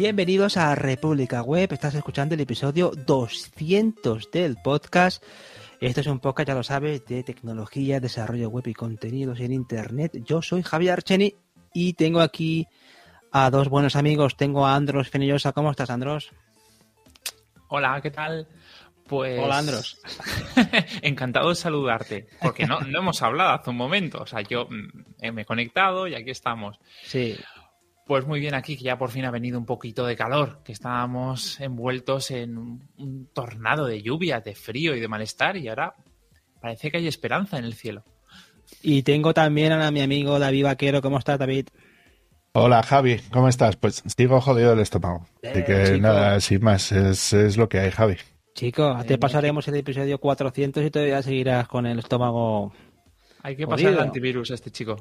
Bienvenidos a República Web. Estás escuchando el episodio 200 del podcast. Esto es un podcast, ya lo sabes, de tecnología, desarrollo web y contenidos en Internet. Yo soy Javier Archeni y tengo aquí a dos buenos amigos. Tengo a Andros Fenillosa. ¿Cómo estás, Andros? Hola, ¿qué tal? Pues... Hola, Andros. Encantado de saludarte, porque no, no hemos hablado hace un momento. O sea, yo mm, me he conectado y aquí estamos. Sí. Pues muy bien aquí, que ya por fin ha venido un poquito de calor, que estábamos envueltos en un, tornado de lluvia, de frío y de malestar y ahora parece que hay esperanza en el cielo. Y tengo también a mi amigo David Vaquero. ¿Cómo estás, David? Hola Javi, ¿cómo estás? Pues sigo jodido del estómago. Así que nada, sin más, es, es, lo que hay, Javi. Chico, te pasaremos el episodio 400 y todavía seguirás con el estómago. Hay que pasar el antivirus a este chico.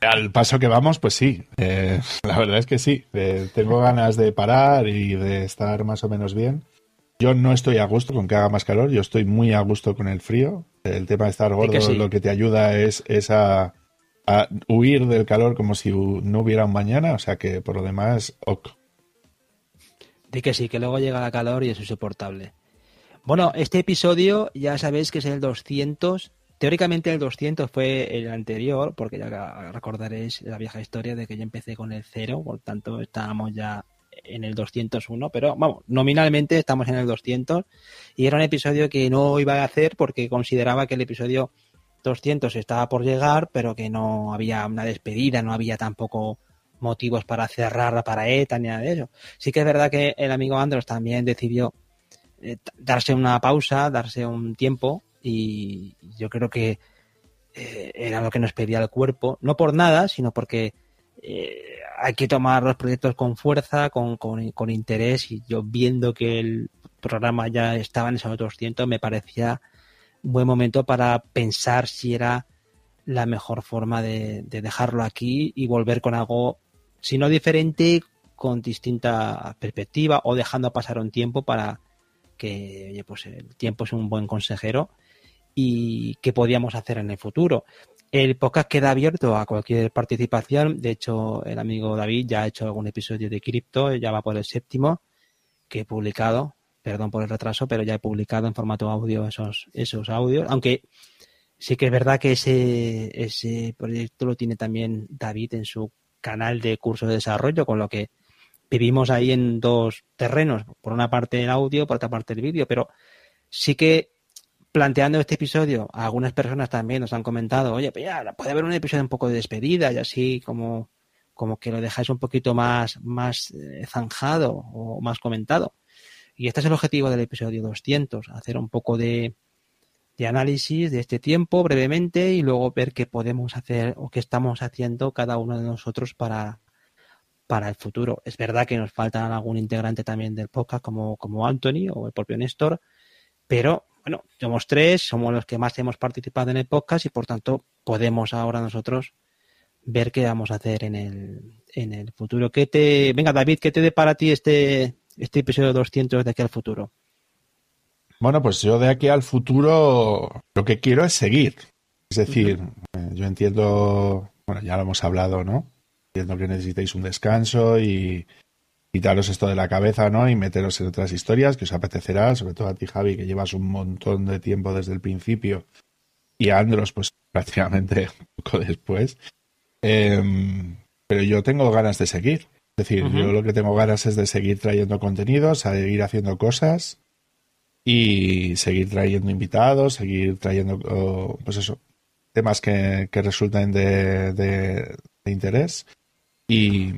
Al paso que vamos, pues sí. Eh, la verdad es que sí. Eh, tengo ganas de parar y de estar más o menos bien. Yo no estoy a gusto con que haga más calor, yo estoy muy a gusto con el frío. El tema de estar gordo lo que te ayuda es, es a, huir del calor como si no hubiera un mañana, o sea que por lo demás, ok. Di que sí, que luego llega la calor y es insoportable. Bueno, este episodio ya sabéis que es el 200 Teóricamente el 200 fue el anterior, porque ya recordaréis la vieja historia de que yo empecé con el 0, por tanto estábamos ya en el 201, pero vamos, nominalmente estamos en el 200 y era un episodio que no iba a hacer porque consideraba que el episodio 200 estaba por llegar, pero que no había una despedida, no había tampoco motivos para cerrar para ETA ni nada de eso. Sí que es verdad que el amigo Andros también decidió eh, darse una pausa, darse un tiempo y yo creo que eh, era lo que nos pedía el cuerpo, no por nada, sino porque eh, hay que tomar los proyectos con fuerza, con, con, interés y yo viendo que el programa ya estaba en esos 200 me parecía un buen momento para pensar si era la mejor forma de, de dejarlo aquí y volver con algo, si no diferente, con distinta perspectiva o dejando pasar un tiempo para que, oye, pues el tiempo es un buen consejero y qué podíamos hacer en el futuro. El podcast queda abierto a cualquier participación. De hecho, el amigo David ya ha hecho algún episodio de cripto, ya va por el séptimo, que he publicado. Perdón por el retraso, pero ya he publicado en formato audio esos, esos audios. Aunque sí que es verdad que ese, ese proyecto lo tiene también David en su canal de curso de desarrollo, con lo que vivimos ahí en dos terrenos. Por una parte el audio, por otra parte el vídeo, pero sí que planteando este episodio, algunas personas también nos han comentado, oye, pues ya, puede haber un episodio un poco de despedida y así como, como que lo dejáis un poquito más, más eh, zanjado o más comentado. Y este es el objetivo del episodio 200, hacer un poco de, de análisis de este tiempo brevemente y luego ver qué podemos hacer o qué estamos haciendo cada uno de nosotros para, para el futuro. Es verdad que nos falta algún integrante también del podcast como, como Anthony o el propio Néstor, pero bueno, somos tres, somos los que más hemos participado en el podcast y por tanto podemos ahora nosotros ver qué vamos a hacer en el, en el futuro. ¿Qué te, venga David, ¿qué te dé para ti este, este episodio 200 de aquí al futuro? Bueno, pues yo de aquí al futuro lo que quiero es seguir. Es decir, eh, yo entiendo, bueno, ya lo hemos hablado, ¿no? Entiendo que necesitáis un descanso y, quitaros esto de la cabeza, ¿no? Y meteros en otras historias que os apetecerá, sobre todo a ti, Javi, que llevas un montón de tiempo desde el principio, y a Andros, pues prácticamente un poco después. Em, pero yo tengo ganas de seguir. Es decir, yo lo que tengo ganas es de seguir trayendo contenidos, seguir haciendo cosas y seguir trayendo invitados, seguir trayendo, pues eso, temas que, que resulten de, de interés. Y,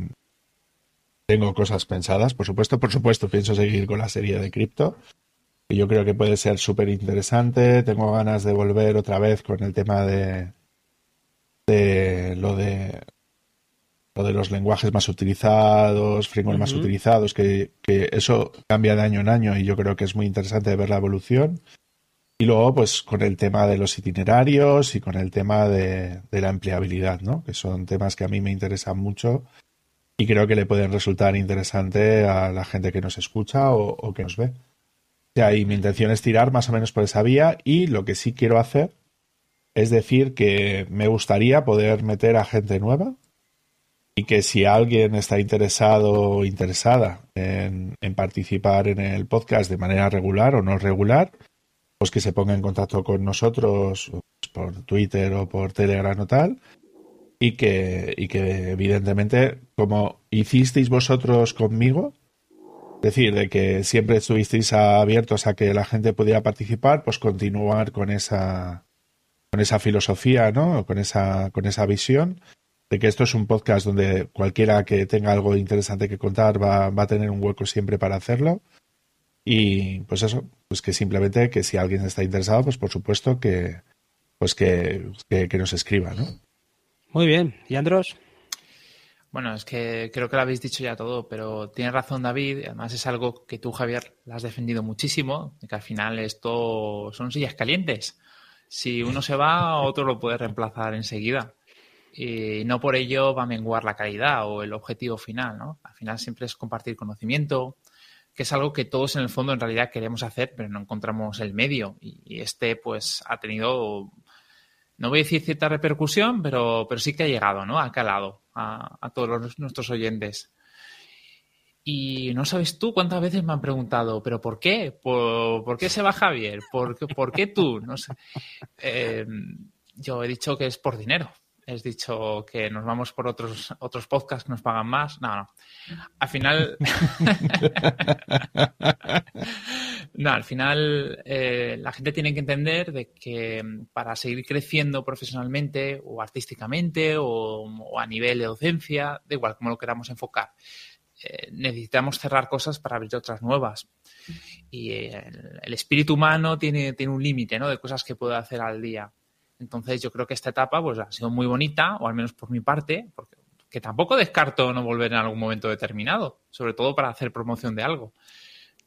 tengo cosas pensadas, por supuesto, por supuesto, pienso seguir con la serie de cripto. Y yo creo que puede ser súper interesante. Tengo ganas de volver otra vez con el tema de, de lo de lo de los lenguajes más utilizados, frameworks más utilizados, que, eso cambia de año en año y yo creo que es muy interesante ver la evolución. Y luego, pues, con el tema de los itinerarios y con el tema de, de la empleabilidad, ¿no? Que son temas que a mí me interesan mucho y creo que le pueden resultar interesante a la gente que nos escucha o, que nos ve. O sea, y mi intención es tirar más o menos por esa vía y lo que sí quiero hacer es decir que me gustaría poder meter a gente nueva y que si alguien está interesado o interesada en, participar en el podcast de manera regular o no regular, pues que se ponga en contacto con nosotros por Twitter o por Telegram o tal. Y que, y que evidentemente, como hicisteis vosotros conmigo, es decir, de que siempre estuvisteis abiertos a que la gente pudiera participar, pues continuar con esa, con esa filosofía, ¿no? Con esa, con esa visión de que esto es un podcast donde cualquiera que tenga algo interesante que contar va, a tener un hueco siempre para hacerlo. Y pues eso, pues que simplemente que si alguien está interesado, pues por supuesto que pues que, que, nos escriba, ¿no? Muy bien. ¿Y Andros? Bueno, es que creo que lo habéis dicho ya todo, pero tiene razón David, además es algo que tú, Javier, lo has defendido muchísimo, que al final esto son sillas calientes. Si uno se va, otro lo puede reemplazar enseguida y no por ello va a menguar la calidad o el objetivo final, ¿no? Al final siempre es compartir conocimiento, que es algo que todos en el fondo en realidad queremos hacer, pero no encontramos el medio. Y este, pues, ha tenido, no voy a decir cierta repercusión, pero, pero sí que ha llegado, ¿no? Ha calado a, todos nuestros oyentes. Y no sabes tú cuántas veces me han preguntado, ¿pero por qué? ¿Por, qué se va Javier? ¿Por, por qué tú? No sé. Eh, yo he dicho que es por dinero has dicho que nos vamos por otros, otros podcasts que nos pagan más. No, no. Al final. no, al final eh, la gente tiene que entender de que para seguir creciendo profesionalmente o artísticamente o, a nivel de docencia, da igual como lo queramos enfocar, eh, necesitamos cerrar cosas para abrir otras nuevas. Y el, el espíritu humano tiene, tiene un límite ¿no? de cosas que puede hacer al día. Entonces yo creo que esta etapa pues, ha sido muy bonita, o al menos por mi parte, porque que tampoco descarto no volver en algún momento determinado, sobre todo para hacer promoción de algo.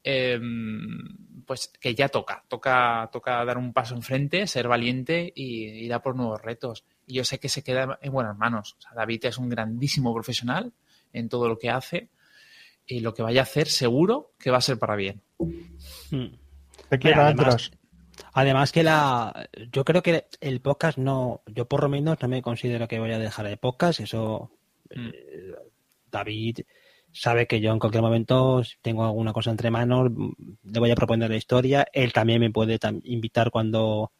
Em, pues que ya toca, toca, toca dar un paso enfrente, ser valiente y ir a por nuevos retos. Y yo sé que se queda en buenas manos. David es un grandísimo profesional en todo lo que hace y lo que vaya a hacer seguro que va a ser para bien. Hmm. Te quiero, Además que la, yo creo que el podcast no, yo por lo menos no me considero que voy a dejar el podcast, eso mm. eh, David sabe que yo en cualquier momento tengo alguna cosa entre manos, le voy a proponer la historia, él también me puede invitar cuando,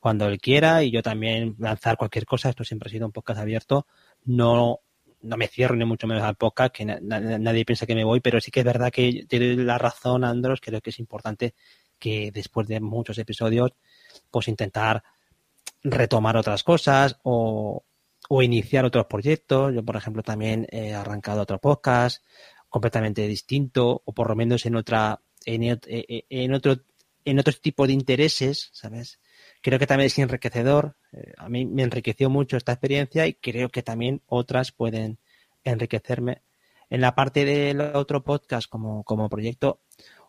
cuando él quiera y yo también lanzar cualquier cosa, esto siempre ha sido un podcast abierto, no, no me cierro ni mucho menos al podcast, que nadie piensa que me voy, pero sí que es verdad que tiene la razón Andros, creo que es importante que después de muchos episodios, pues intentar retomar otras cosas o, iniciar otros proyectos. Yo, por ejemplo, también he arrancado otro podcast completamente distinto o por lo menos en otra en, en otro en otro tipo de intereses, ¿sabes? Creo que también es enriquecedor. Eh, a mí me enriqueció mucho esta experiencia y creo que también otras pueden enriquecerme. En la parte del otro podcast como, como proyecto,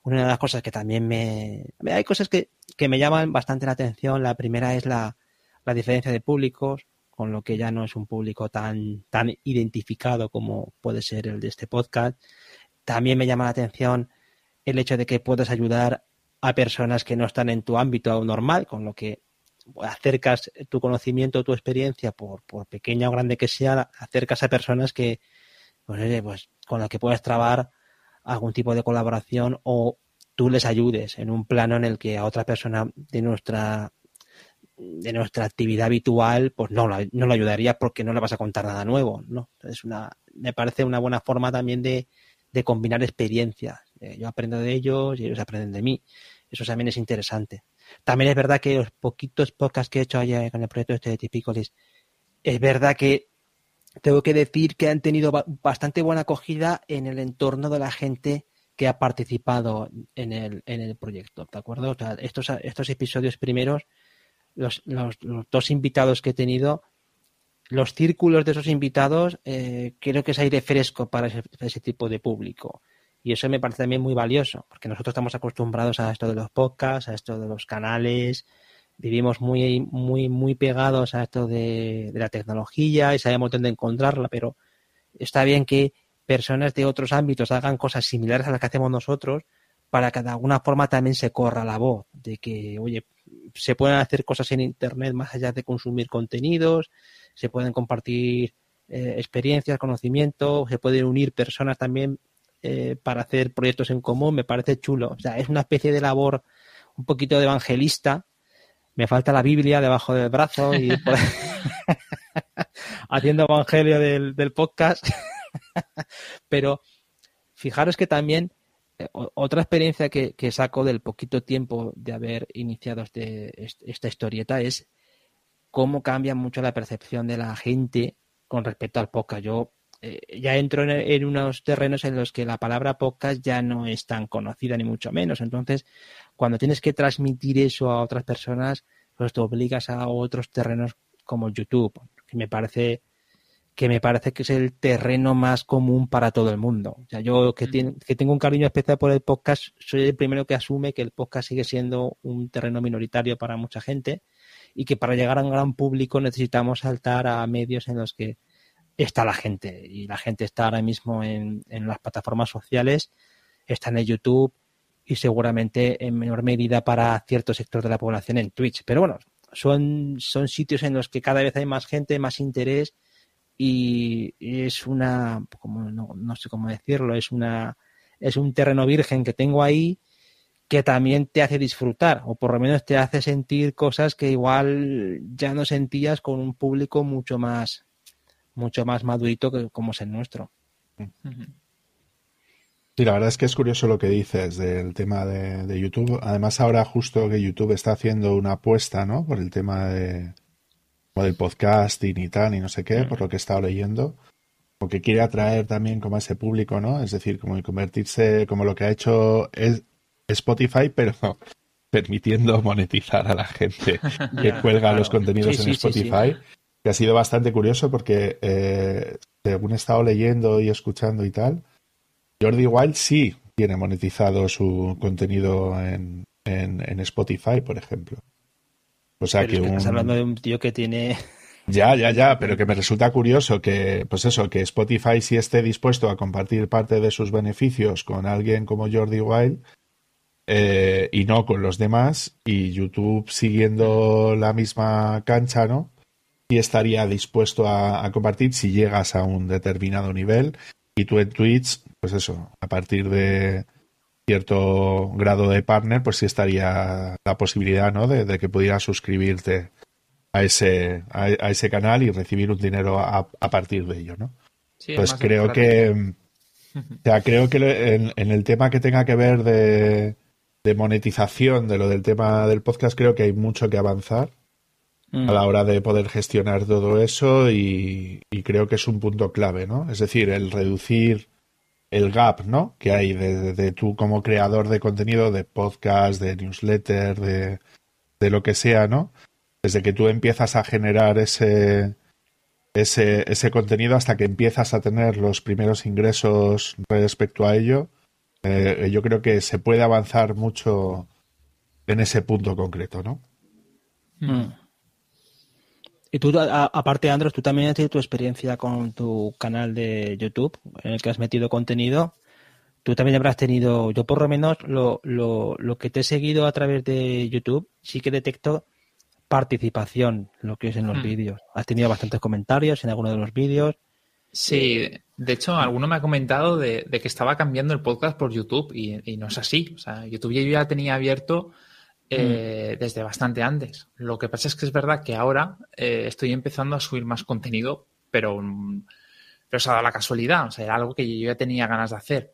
una de las cosas que también me... Hay cosas que, me llaman bastante la atención. La primera es la, diferencia de públicos, con lo que ya no es un público tan, tan identificado como puede ser el de este podcast. También me llama la atención el hecho de que puedes ayudar a personas que no están en tu ámbito normal, con lo que acercas tu conocimiento, tu experiencia, por, por pequeña o grande que sea, acercas a personas que, pues, pues con las que puedes trabar algún tipo de colaboración o tú les ayudes en un plano en el que a otra persona de nuestra de nuestra actividad habitual pues no, no lo ayudaría porque no le vas a contar nada nuevo no es una me parece una buena forma también de, de combinar experiencias. Eh, yo aprendo de ellos y ellos aprenden de mí. Eso también es interesante. También es verdad que los poquitos podcasts que he hecho allá con el proyecto este de Tipicolis es verdad que tengo que decir que han tenido bastante buena acogida en el entorno de la gente que ha participado en el, en el proyecto, ¿de acuerdo? estos, estos episodios primeros, los, los, dos invitados que he tenido, los círculos de esos invitados, eh, creo que es aire fresco para ese, ese, tipo de público. Y eso me parece también muy valioso, porque nosotros estamos acostumbrados a esto de los podcasts, a esto de los canales, vivimos muy, muy, muy pegados a esto de, la tecnología y sabemos dónde encontrarla, pero está bien que personas de otros ámbitos hagan cosas similares a las que hacemos nosotros para que de alguna forma también se corra la voz de que, oye, se pueden hacer cosas en Internet más allá de consumir contenidos, se pueden compartir eh, experiencias, conocimiento, se pueden unir personas también eh, para hacer proyectos en común, me parece chulo. O sea, es una especie de labor un poquito de evangelista. Me falta la Biblia debajo del brazo y haciendo evangelio del, del podcast. Pero fijaros que también otra experiencia que, saco del poquito tiempo de haber iniciado este, esta historieta es cómo cambia mucho la percepción de la gente con respecto al podcast. Yo eh, ya entro en, unos terrenos en los que la palabra podcast ya no es tan conocida ni mucho menos. Entonces, cuando tienes que transmitir eso a otras personas, pues te obligas a otros terrenos como YouTube, que me parece que me parece que es el terreno más común para todo el mundo. O sea, yo que, que tengo un cariño especial por el podcast, soy el primero que asume que el podcast sigue siendo un terreno minoritario para mucha gente y que para llegar a un gran público necesitamos saltar a medios en los que está la gente y la gente está ahora mismo en, en las plataformas sociales, está en el YouTube y seguramente en menor medida para cierto sector de la población en Twitch. Pero bueno, son, son sitios en los que cada vez hay más gente, más interés y es una, como, no, sé cómo decirlo, es una es un terreno virgen que tengo ahí que también te hace disfrutar o por lo menos te hace sentir cosas que igual ya no sentías con un público mucho más mucho más madurito que como es el nuestro. Sí, la verdad es que es curioso lo que dices del tema de, de, YouTube. Además, ahora justo que YouTube está haciendo una apuesta, ¿no? Por el tema de, como del podcasting y tal, y no sé qué, mm. por lo que he estado leyendo, porque quiere atraer también como a ese público, ¿no? Es decir, como convertirse, como lo que ha hecho es Spotify, pero permitiendo monetizar a la gente que cuelga los contenidos en Spotify, que ha sido bastante curioso porque eh, según he estado leyendo y escuchando y tal, Jordi Wild sí tiene monetizado su contenido en, en, en Spotify, por ejemplo. O sea que, estás hablando de un tío que tiene ya, ya, ya, pero que me resulta curioso que, pues eso, que Spotify sí esté dispuesto a compartir parte de sus beneficios con alguien como Jordi Wild eh, y no con los demás, y YouTube siguiendo la misma cancha, ¿no? Y estaría dispuesto a, a compartir si llegas a un determinado nivel, y tú en Twitch, pues eso, a partir de, cierto grado de partner, pues sí estaría la posibilidad, ¿no? De, que pudieras suscribirte a ese, a, ese canal y recibir un dinero a, partir de ello, ¿no? pues creo que, o creo que en, el tema que tenga que ver de, de monetización de lo del tema del podcast, creo que hay mucho que avanzar mm. a la hora de poder gestionar todo eso y, y, creo que es un punto clave, ¿no? Es decir, el reducir el gap, ¿no? Que hay de, tú como creador de contenido, de podcast, de newsletter, de, de, lo que sea, ¿no? Desde que tú empiezas a generar ese, ese, ese contenido hasta que empiezas a tener los primeros ingresos respecto a ello, eh, yo creo que se puede avanzar mucho en ese punto concreto, ¿no? Mm. Y tú, aparte, Andros, tú también has tenido tu experiencia con tu canal de YouTube en el que has metido contenido. Tú también habrás tenido, yo por lo menos, lo, lo, lo que te he seguido a través de YouTube, sí que detecto participación, lo que es en los hmm. vídeos. Has tenido bastantes comentarios en alguno de los vídeos. Sí, de hecho, alguno me ha comentado de, que estaba cambiando el podcast por YouTube y, y, no es así. O sea, YouTube yo ya tenía abierto eh, desde bastante antes. Lo que pasa es que es verdad que ahora eh, estoy empezando a subir más contenido, pero, pero se ha dado la casualidad. O sea, era algo que yo ya tenía ganas de hacer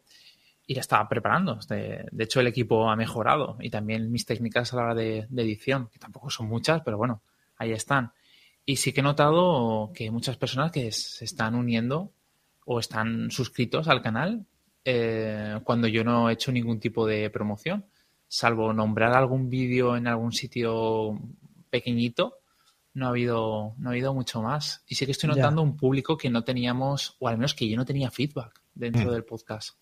y ya estaba preparando. De, hecho, el equipo ha mejorado y también mis técnicas a la hora de, edición, que tampoco son muchas, pero bueno, ahí están. Y sí que he notado que muchas personas que se están uniendo o están suscritos al canal eh, cuando yo no he hecho ningún tipo de promoción salvo nombrar algún vídeo en algún sitio pequeñito, no ha habido, no ha habido mucho más. Y sí que estoy notando un público que no teníamos, o al menos que yo no tenía feedback dentro mm. del podcast.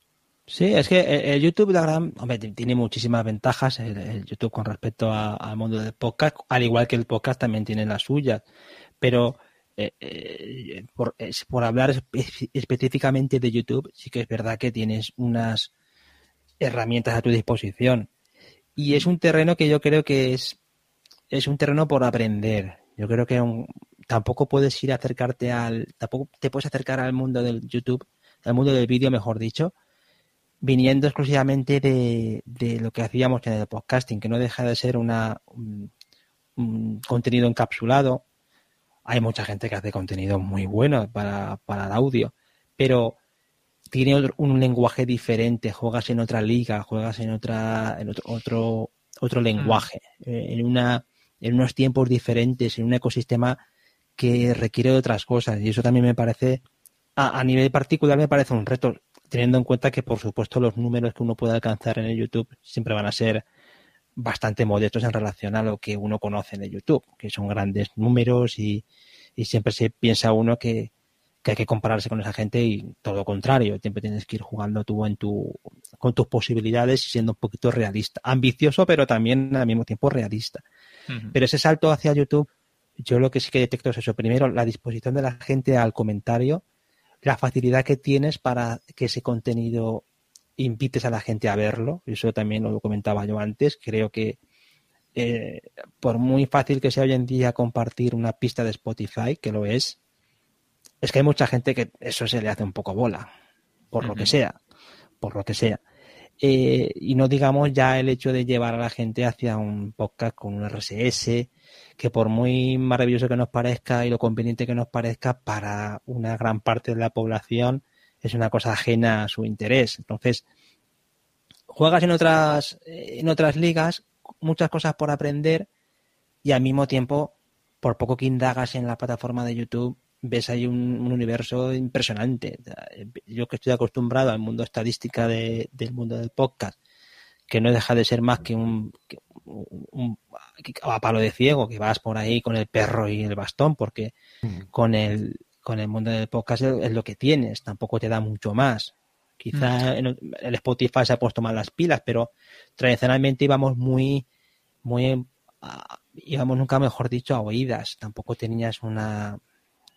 Sí, es que el YouTube la gran, hombre, tiene muchísimas ventajas el, YouTube con respecto al mundo del podcast, al igual que el podcast también tiene las suyas. Pero eh, eh, por, por, hablar específicamente de YouTube, sí que es verdad que tienes unas herramientas a tu disposición y es un terreno que yo creo que es, es un terreno por aprender. Yo creo que tampoco puedes ir a acercarte al, tampoco te puedes acercar al mundo del YouTube, al mundo del vídeo, mejor dicho, viniendo exclusivamente de, lo que hacíamos en el podcasting, que no deja de ser una, un, contenido encapsulado. Hay mucha gente que hace contenido muy bueno para, para el audio, pero tiene un lenguaje diferente, juegas en otra liga, juegas en otra, en otro, otro, otro lenguaje, mm. eh, en una, en unos tiempos diferentes, en un ecosistema que requiere de otras cosas. Y eso también me parece, a, a nivel particular me parece un reto teniendo en cuenta que, por supuesto, los números que uno puede alcanzar en el YouTube siempre van a ser bastante modestos en relación a lo que uno conoce en el YouTube, que son grandes números y, siempre se piensa uno que, hay que compararse con esa gente y todo lo contrario, siempre tienes que ir jugando tú en tu, con tus posibilidades y siendo un poquito realista, ambicioso pero también al mismo tiempo realista. Pero ese salto hacia YouTube, yo lo que sí que detecto es eso, primero la disposición de la gente al comentario, la facilidad que tienes para que ese contenido invites a la gente a verlo. Eso también lo comentaba yo antes. Creo que eh, por muy fácil que sea hoy en día compartir una pista de Spotify, que lo es, es que hay mucha gente que eso se le hace un poco bola, por lo que sea, por lo que sea. Eh, y no digamos ya el hecho de llevar a la gente hacia un podcast con un RSS, que por muy maravilloso que nos parezca y lo conveniente que nos parezca, para una gran parte de la población es una cosa ajena a su interés. Entonces, juegas en otras, en otras ligas, muchas cosas por aprender y al mismo tiempo, por poco que indagas en la plataforma de YouTube, ves ahí un, universo impresionante. Yo que estoy acostumbrado al mundo estadística del mundo del podcast, que no deja de ser más que un, un, a palo de ciego, que vas por ahí con el perro y el bastón, porque mm. con el con el mundo del podcast es lo que tienes, tampoco te da mucho más. Quizá mm. el, Spotify se ha puesto mal las pilas, pero tradicionalmente íbamos muy, muy, íbamos nunca mejor dicho a oídas, tampoco tenías una,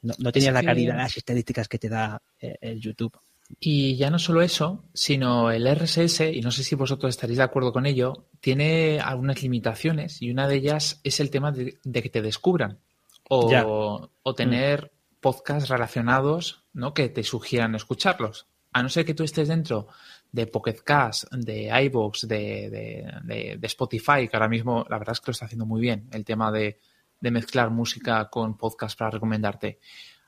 no, tenías la calidad de las estadísticas que te da eh, el YouTube. Y ya no solo eso, sino el RSS, y no sé si vosotros estaréis de acuerdo con ello, tiene algunas limitaciones y una de ellas es el tema de, que te descubran o, o tener mm. podcasts relacionados ¿no? que te sugieran escucharlos. A no ser que tú estés dentro de Pocket Cast, de iVoox, de, de, de, Spotify, que ahora mismo la verdad es que lo está haciendo muy bien, el tema de, mezclar música con podcast para recomendarte.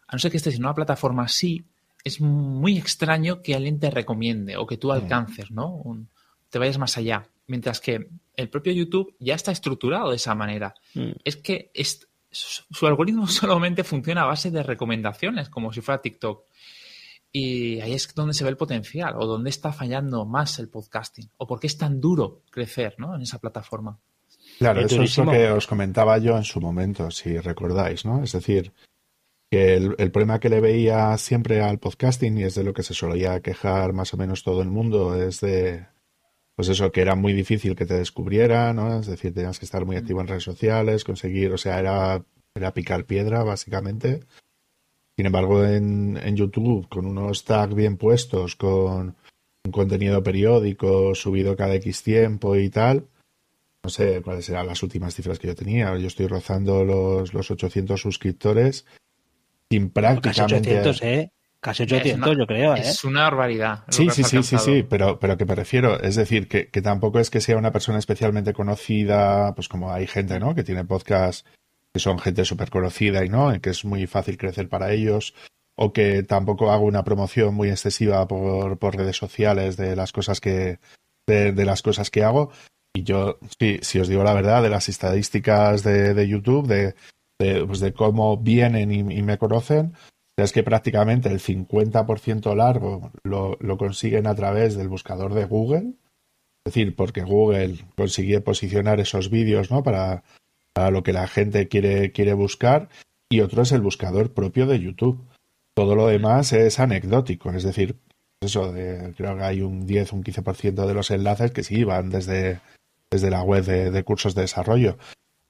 A no ser que estés en una plataforma así, es muy extraño que alguien te recomiende o que tú mm. alcances, ¿no? te vayas más allá. Mientras que el propio YouTube ya está estructurado de esa manera. Mm. Es que su algoritmo solamente funciona a base de recomendaciones, como si fuera TikTok. Y ahí es donde se ve el potencial, o donde está fallando más el podcasting, o por qué es tan duro crecer ¿no? en esa plataforma. Claro, eso es lo que os comentaba yo en su momento, si recordáis, ¿no? Es decir, que el, problema que le veía siempre al podcasting, y es de lo que se solía quejar más o menos todo el mundo, es de, pues eso, que era muy difícil que te descubriera, ¿no? Es decir, tenías que estar muy mm. activo en redes sociales, conseguir, o sea, era, era picar piedra, básicamente. Sin embargo, en, en YouTube, con unos tags bien puestos, con un contenido periódico subido cada X tiempo y tal, no sé cuáles eran las últimas cifras que yo tenía. Yo estoy rozando los, los 800 suscriptores sin prácticamente... Casi 800, ¿eh? Casi 800, yo creo, ¿eh? Es una barbaridad. Sí, sí, sí, sí, sí, pero, pero que me refiero, es decir, que, que, tampoco es que sea una persona especialmente conocida, pues como hay gente, ¿no? Que tiene podcast que son gente súper conocida y no, que es muy fácil crecer para ellos, o que tampoco hago una promoción muy excesiva por, por redes sociales de las cosas que, de, de, las cosas que hago. Y yo, sí, si os digo la verdad, de las estadísticas de, de YouTube, de pues de cómo vienen y, me conocen, es que prácticamente el 50% largo lo, lo, consiguen a través del buscador de Google. Es decir, porque Google consigue posicionar esos vídeos ¿no? para, para lo que la gente quiere, quiere buscar. Y otro es el buscador propio de YouTube. Todo lo demás es anecdótico. Es decir, eso de, creo que hay un 10, un 15% de los enlaces que sí van desde, desde la web de cursos de desarrollo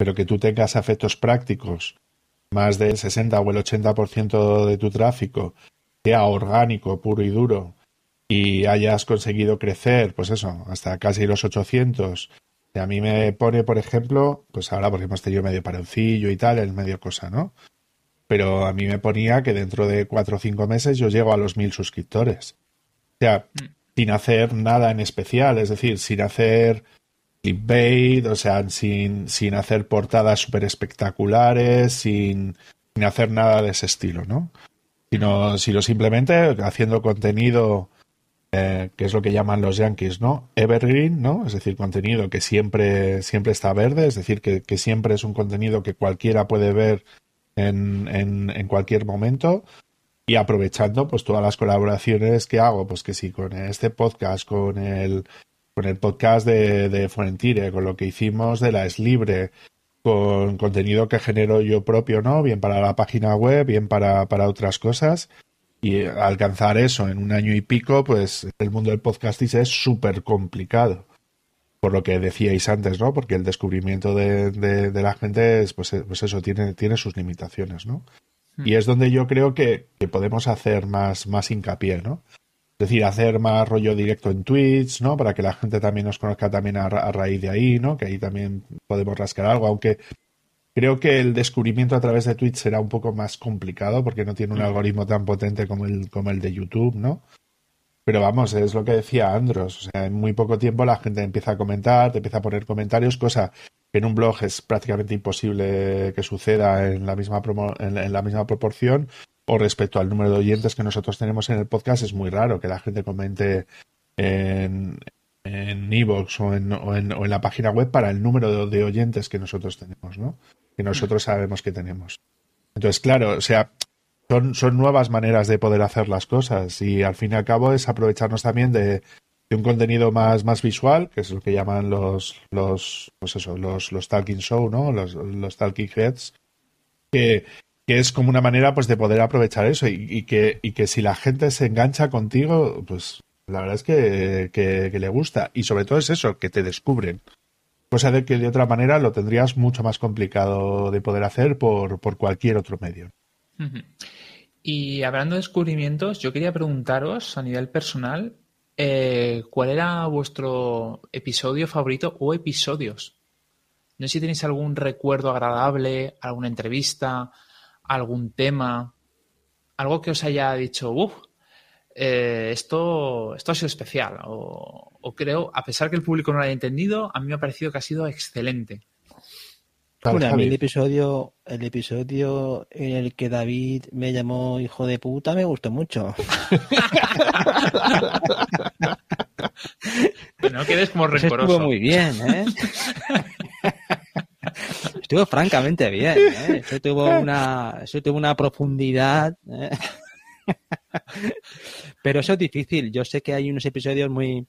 pero que tú tengas efectos prácticos, más del 60 o el 80% de tu tráfico sea orgánico, puro y duro, y hayas conseguido crecer, pues eso, hasta casi los 800, y a mí me pone, por ejemplo, pues ahora porque hemos tenido medio paroncillo y tal, el medio cosa, ¿no? pero a mí me ponía que dentro de cuatro o cinco meses yo llego a los mil suscriptores. O sea, mm. sin hacer nada en especial, es decir, sin hacer clickbait, o sea, sin, sin hacer portadas súper espectaculares, sin, sin hacer nada de ese estilo, ¿no? Sino, sino simplemente haciendo contenido eh, que es lo que llaman los yankees, ¿no? Evergreen, ¿no? Es decir, contenido que siempre, siempre está verde, es decir, que, que siempre es un contenido que cualquiera puede ver en, en, en, cualquier momento y aprovechando pues todas las colaboraciones que hago, pues que sí, con este podcast, con el, con el podcast de, de Fuentire, con lo que hicimos de la Es Libre, con contenido que genero yo propio, ¿no? Bien para la página web, bien para, para otras cosas y alcanzar eso en un año y pico, pues el mundo del podcasting es súper complicado. Por lo que decíais antes, ¿no? Porque el descubrimiento de, de, la gente es, pues, pues, eso, tiene, tiene sus limitaciones, ¿no? Hmm. Y es donde yo creo que, que, podemos hacer más, más hincapié, ¿no? Es decir, hacer más rollo directo en Twitch, ¿no? Para que la gente también nos conozca también a, a raíz de ahí, ¿no? Que ahí también podemos rascar algo, aunque Creo que el descubrimiento a través de Twitch será un poco más complicado porque no tiene un mm. algoritmo tan potente como el, como el de YouTube, ¿no? Pero vamos, es lo que decía Andros. O sea, en muy poco tiempo la gente empieza a comentar, te empieza a poner comentarios, cosa que en un blog es prácticamente imposible que suceda en la misma, en, la misma proporción. O respecto al número de oyentes que nosotros tenemos en el podcast, es muy raro que la gente comente en, en Evox o en, o, o en la página web para el número de, oyentes que nosotros tenemos, ¿no? que nosotros sabemos que tenemos. Entonces, claro, o sea, son, son nuevas maneras de poder hacer las cosas y al fin y al cabo es aprovecharnos también de, de un contenido más, más visual, que es lo que llaman los, los, pues los, los talking show, ¿no? Los, los talking heads, que, que es como una manera pues de poder aprovechar eso y, que, y que si la gente se engancha contigo, pues la verdad es que, le gusta. Y sobre todo es eso, que te descubren. Cosa de que de otra manera lo tendrías mucho más complicado de poder hacer por, por cualquier otro medio. Y hablando de descubrimientos, yo quería preguntaros a nivel personal, eh, ¿cuál era vuestro episodio favorito o episodios? No sé si tenéis algún recuerdo agradable, alguna entrevista, algún tema, algo que os haya dicho, uff, eh, esto, esto ha sido especial. O, o, creo, a pesar que el público no lo haya entendido, a mí me ha parecido que ha sido excelente. Bueno, a mí el episodio, el episodio en el que David me llamó hijo de puta me gustó mucho. no quedes como rencoroso. Estuvo muy bien, ¿eh? Estuvo francamente bien, ¿eh? Eso tuvo una, eso tuvo una profundidad. ¿eh? Pero eso es difícil. Yo sé que hay unos episodios muy,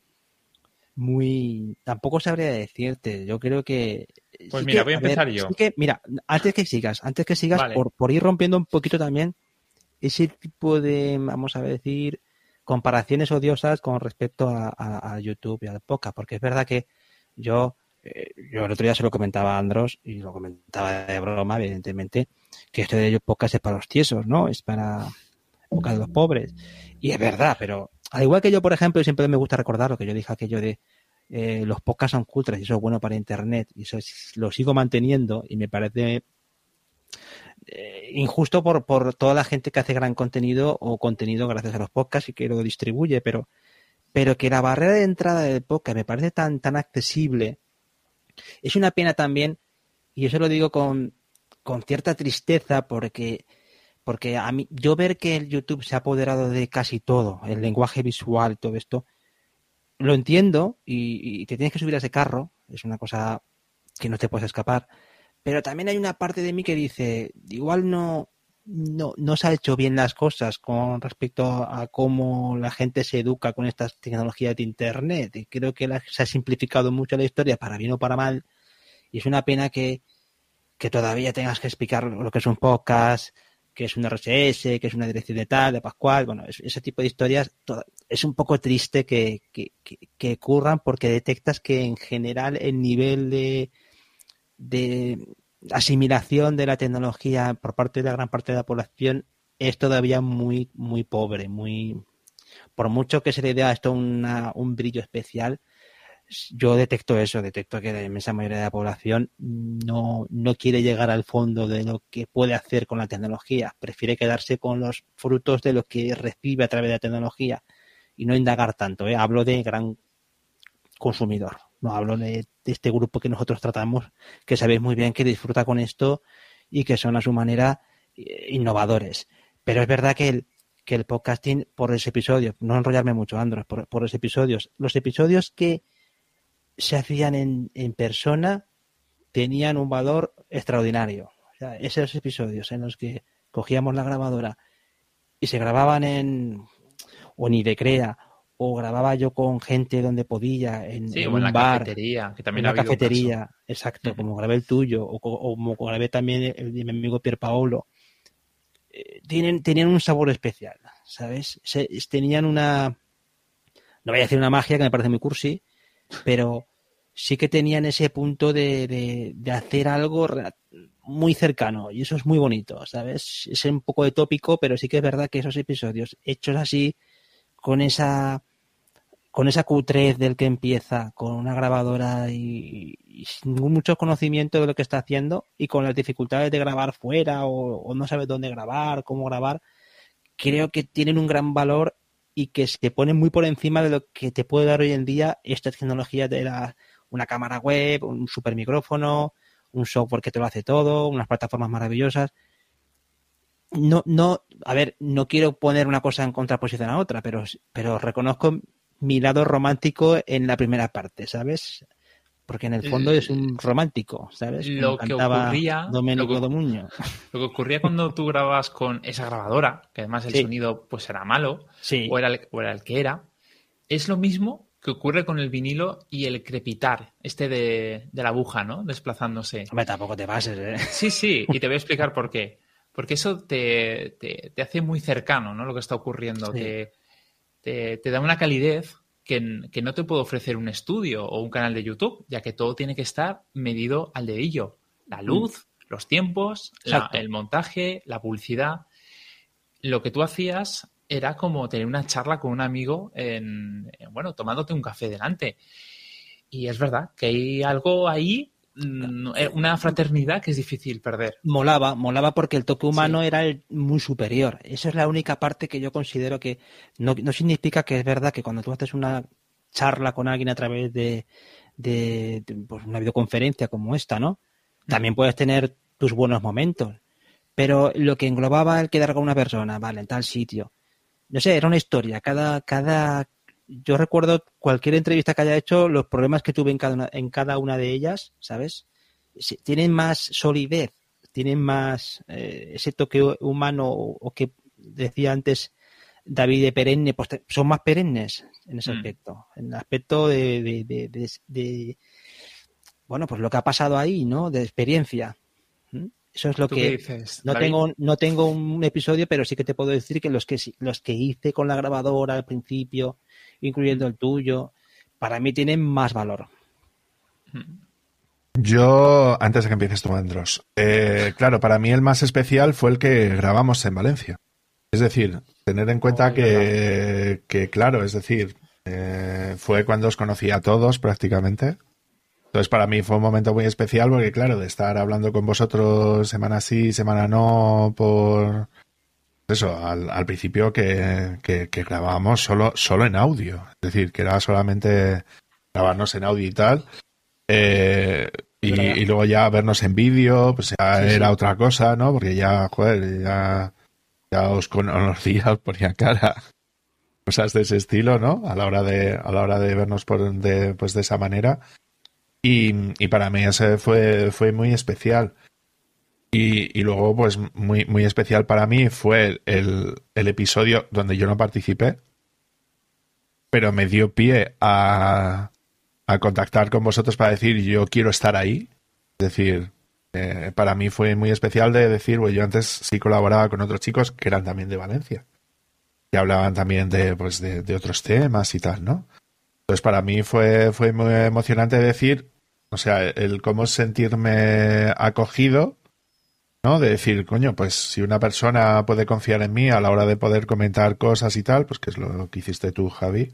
muy. Tampoco sabría decirte. Yo creo que. Pues mira, voy a empezar yo. que, mira, antes que sigas, antes que sigas, por, por ir rompiendo un poquito también ese tipo de, vamos a decir, comparaciones odiosas con respecto a, a, a YouTube y al podcast, porque es verdad que yo, eh, yo el otro día se lo comentaba a Andros y lo comentaba de broma, evidentemente, que esto de podcast es para los tiesos, ¿no? Es para, los pobres. Y es verdad, pero al igual que yo, por ejemplo, siempre me gusta recordar lo que yo dije aquello de eh, los podcasts son culturas y eso es bueno para Internet y eso es, lo sigo manteniendo y me parece eh, injusto por, por toda la gente que hace gran contenido o contenido gracias a los podcasts y que lo distribuye, pero, pero que la barrera de entrada del podcast me parece tan, tan accesible. Es una pena también, y eso lo digo con, con cierta tristeza, porque porque a mí, yo ver que el YouTube se ha apoderado de casi todo, el lenguaje visual, todo esto, lo entiendo y, y, te tienes que subir a ese carro, es una cosa que no te puedes escapar, pero también hay una parte de mí que dice, igual no, no, no se ha hecho bien las cosas con respecto a cómo la gente se educa con estas tecnologías de Internet. Creo que la, se ha simplificado mucho la historia, para bien o para mal, y es una pena que, que todavía tengas que explicar lo que es un podcast, que es un RSS, que es una dirección de tal, de Pascual, bueno, ese tipo de historias, es un poco triste que, que, que, ocurran porque detectas que en general el nivel de, de asimilación de la tecnología por parte de la gran parte de la población es todavía muy, muy pobre, muy, por mucho que se le dé a esto una, un brillo especial, yo detecto eso, detecto que la inmensa mayoría de la población no, no quiere llegar al fondo de lo que puede hacer con la tecnología, prefiere quedarse con los frutos de lo que recibe a través de la tecnología y no indagar tanto. ¿eh? Hablo de gran consumidor, no hablo de, este grupo que nosotros tratamos, que sabéis muy bien que disfruta con esto y que son a su manera eh, innovadores. Pero es verdad que el, que el podcasting por ese episodio, no enrollarme mucho, Andros, por, por los episodios, los episodios que se hacían en, en persona tenían un valor extraordinario. O sea, esos episodios en los que cogíamos la grabadora y se grababan en o en Idecrea o grababa yo con gente donde podía en, Sí, en o en un la bar, cafetería, que en también ha una habido cafetería, exacto, como grabé el tuyo o, co- o como grabé también el de mi amigo Pier Paolo. Eh, tienen, tenían un sabor especial, ¿sabes? Se- tenían una, no voy a decir una magia que me parece muy cursi, pero sí que tenían ese punto de, de- de hacer algo muy cercano y eso es muy bonito, ¿sabes? Es un poco de tópico, pero sí que es verdad que esos episodios hechos así, con esa con esa cutrez del que empieza, con una grabadora y, sin mucho conocimiento de lo que está haciendo y con las dificultades de grabar fuera o, no saber dónde grabar, cómo grabar, creo que tienen un gran valor y que se ponen muy por encima de lo que te puede dar hoy en día esta tecnología de la, una cámara web, un super micrófono, un software que te lo hace todo, unas plataformas maravillosas. No, no, a ver, no quiero poner una cosa en contraposición a otra, pero, pero reconozco mi lado romántico en la primera parte, ¿sabes? Porque en el fondo es un romántico, ¿sabes? Como Lo que ocurría- Domenico lo que- Domuño. Lo que ocurría cuando tú grababas con esa grabadora, que además el Sí. sonido pues era malo, Sí, o, era el, o era el que era, es lo mismo que ocurre con el vinilo y el crepitar, este de, de la aguja, ¿no? Desplazándose. hombre, tampoco te pases, ¿eh? Sí, sí, y te voy a explicar por qué. Porque eso te, te- te hace muy cercano, ¿no? Lo que está ocurriendo. Sí. Te- te da una calidez que, que no te puede ofrecer un estudio o un canal de YouTube, ya que todo tiene que estar medido al dedillo. La luz, los tiempos, la- el montaje, la publicidad. Lo que tú hacías era como tener una charla con un amigo en, en, bueno, tomándote un café delante. Y es verdad que hay algo ahí, mm, una fraternidad que es difícil perder. molaba, molaba porque el toque humano era el muy superior. Esa es la única parte que yo considero que no, no significa que es verdad que cuando tú haces una charla con alguien a través de, de, de, pues, una videoconferencia como esta, ¿no? También puedes tener tus buenos momentos. Pero lo que englobaba el quedar con una persona, vale, en tal sitio. No sé, era una historia. Cada, cada, yo recuerdo cualquier entrevista que haya hecho, los problemas que tuve en cada una, en cada una de ellas, ¿sabes? Tienen más solidez, tienen más eh, ese toque humano o, o que decía antes David de perenne, pues son más perennes en ese Mm. aspecto, en el aspecto de, de- de- de- de- bueno, pues lo que ha pasado ahí, ¿no? De experiencia. ¿Mm? Eso es lo ¿Tú que dices? no David? tengo, no tengo un episodio, pero sí que te puedo decir que los que los que hice con la grabadora al principio, incluyendo el tuyo, para mí tienen más valor. Yo, antes de que empieces tú, Andros, eh, claro, para mí el más especial fue el que grabamos en Valencia. Es decir, tener en cuenta Oh, que, que, claro, es decir, eh, fue cuando os conocí a todos prácticamente. Entonces, para mí fue un momento muy especial porque, claro, de estar hablando con vosotros semana sí, semana no, por eso, al, al principio que, que, que grabábamos solo, solo en audio. Es decir, que era solamente grabarnos en audio y tal. Eh, y, luego ya vernos en vídeo, pues ya Sí, era sí. otra cosa, ¿no? Porque ya, joder, ya, ya os conocía, os ponía cara. Cosas de ese estilo, ¿no? A la hora de, a la hora de vernos por, de, pues de esa manera. Y, y para mí ese fue, fue muy especial. Y, luego, pues, muy, muy especial para mí fue el, episodio donde yo no participé, pero me dio pie a, a contactar con vosotros para decir yo quiero estar ahí. Es decir, eh, para mí fue muy especial de decir, bueno, yo antes sí colaboraba con otros chicos que eran también de Valencia, que hablaban también de, pues, de otros temas y tal, ¿no? Entonces para mí fue, fue muy emocionante decir, o sea, el cómo sentirme acogido, ¿no? De decir, coño, pues si una persona puede confiar en mí a la hora de poder comentar cosas y tal, pues que es lo que hiciste tú, Javi,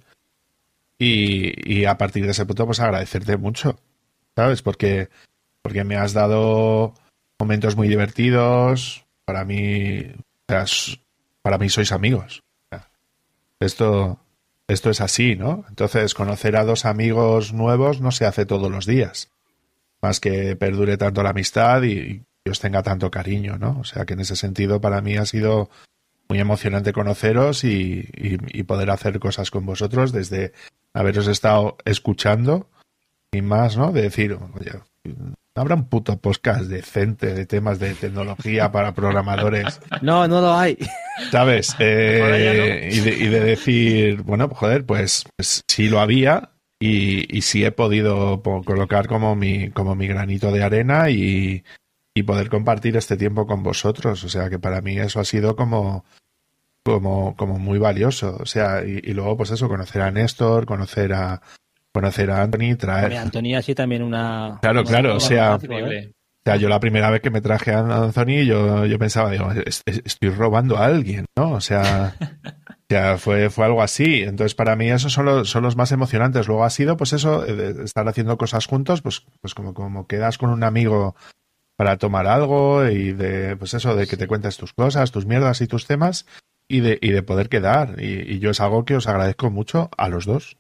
y, a partir de ese punto, pues agradecerte mucho, ¿sabes? Porque, porque me has dado momentos muy divertidos. Para mí, para mí sois amigos. Esto, esto es así, ¿no? Entonces, conocer a dos amigos nuevos no se hace todos los días. Más que perdure tanto la amistad y, y os tenga tanto cariño, ¿no? O sea que en ese sentido para mí ha sido muy emocionante conoceros y, poder hacer cosas con vosotros desde haberos estado escuchando y más, ¿no? De decir, oye, ¿no habrá un puto podcast decente de temas de tecnología para programadores? No, no lo hay. ¿Sabes? Eh, y, de, decir, bueno, joder, pues, pues sí lo había y, y sí he podido colocar como mi, como mi granito de arena y, y poder compartir este tiempo con vosotros. O sea que para mí eso ha sido como, como, como muy valioso. O sea, y, luego, pues eso, conocer a Néstor, conocer a conocer a Anthony, traer. Anthony así también una. Claro, claro. O sea, o sea, yo la primera vez que me traje a Anthony, yo, yo pensaba, digo, estoy robando a alguien, ¿no? O sea, ya fue, fue algo así. Entonces, para mí, esos son los, son los más emocionantes. Luego ha sido, pues eso, estar haciendo cosas juntos, pues, pues como, como quedas con un amigo para tomar algo y de, pues eso, de que te cuentes tus cosas, tus mierdas y tus temas y de, y de poder quedar. Y, yo es algo que os agradezco mucho a los dos.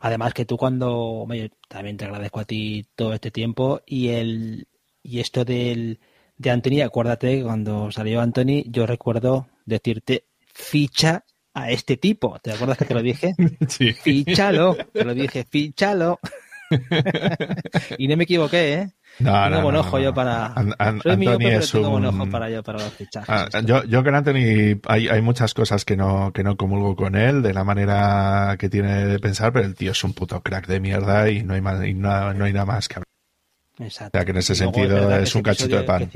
Además que tú cuando, también te agradezco a ti todo este tiempo y el, y esto del, de Anthony, acuérdate, cuando salió Anthony, yo recuerdo decirte ficha a este tipo. ¿Te acuerdas que te lo dije? Sí. Fichalo. Te lo dije, fichalo. y no me equivoqué, ¿eh? No, tengo no, buen ojo yo para. Soy es tengo buen ojo para yo para los fichajes. Ah, yo, yo con Anthony hay, hay muchas cosas que no, que no comulgo con él, de la manera que tiene de pensar, pero el tío es un puto crack de mierda y no hay, más, y no, no hay nada más que hablar. Exacto. O sea que en ese sentido es, un cachito de pan.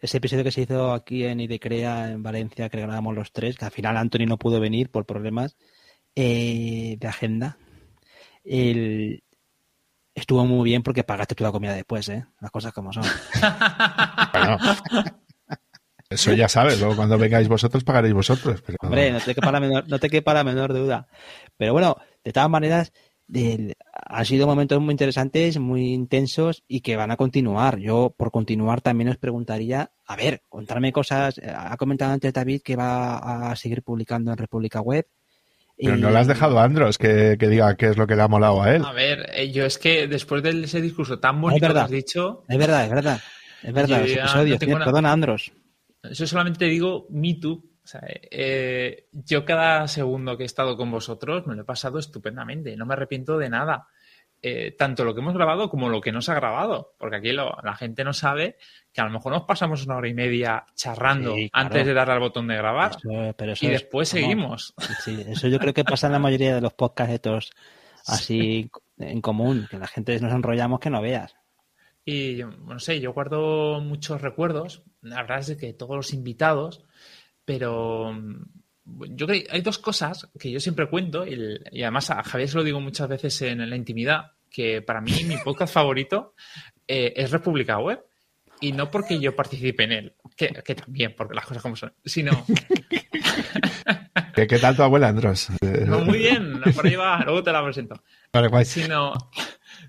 ese episodio que se hizo aquí en Idecrea, en Valencia, que grabamos los tres, que al final Anthony no pudo venir por problemas eh, de agenda. El, estuvo muy bien porque pagaste toda la comida después, ¿eh? Las cosas como son. bueno, eso ya sabes, luego cuando vengáis vosotros pagaréis vosotros. Pero... Hombre, no te, quepa la menor, no te quepa la menor duda. Pero bueno, de todas maneras, han sido momentos muy interesantes, muy intensos y que van a continuar. Yo, por continuar, también os preguntaría, a ver, contarme cosas. Ha comentado antes David que va a seguir publicando en República Web. Pero no le has dejado a Andros que, diga qué es lo que le ha molado a él. A ver, eh, yo es que después de ese discurso tan bonito que has dicho. Es verdad, es verdad. Es verdad. Perdona, Andros. Yo solamente digo me too. O sea, eh, yo cada segundo que he estado con vosotros me lo he pasado estupendamente. No me arrepiento de nada. Eh, tanto lo que hemos grabado como lo que no se ha grabado. Porque aquí la gente no sabe que a lo mejor nos pasamos una hora y media charrando antes de darle al botón de grabar y después seguimos. Sí, eso yo creo que pasa en la mayoría de los podcasts estos así en común, que la gente nos enrollamos que no veas. Y no sé, yo guardo muchos recuerdos, la verdad es que todos los invitados, pero yo creo que hay dos cosas que yo siempre cuento y, además a Javier se lo digo muchas veces en, la intimidad, que para mí mi podcast favorito eh, es República Web. Y no porque yo participe en él, que, también, porque las cosas como son, sino... ¿Qué, ¿Qué, tal tu abuela, Andros? muy bien, por ahí va, luego te la presento. Vale, Sino,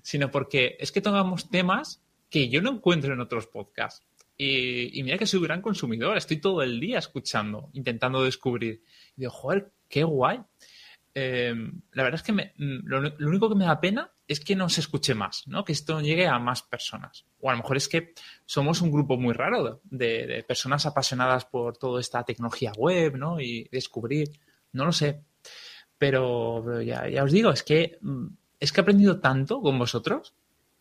sino porque es que tocamos temas que yo no encuentro en otros podcasts. Y, mira que soy un gran consumidor, estoy todo el día escuchando, intentando descubrir. Y digo, joder, qué guay. Eh, la verdad es que mm, lo, único que me da pena es que no se escuche más, ¿no? Que esto llegue a más personas. O a lo mejor es que somos un grupo muy raro de, personas apasionadas por toda esta tecnología web, ¿no? Y descubrir, no lo sé. Pero, ya, os digo, es que mm, es que he aprendido tanto con vosotros,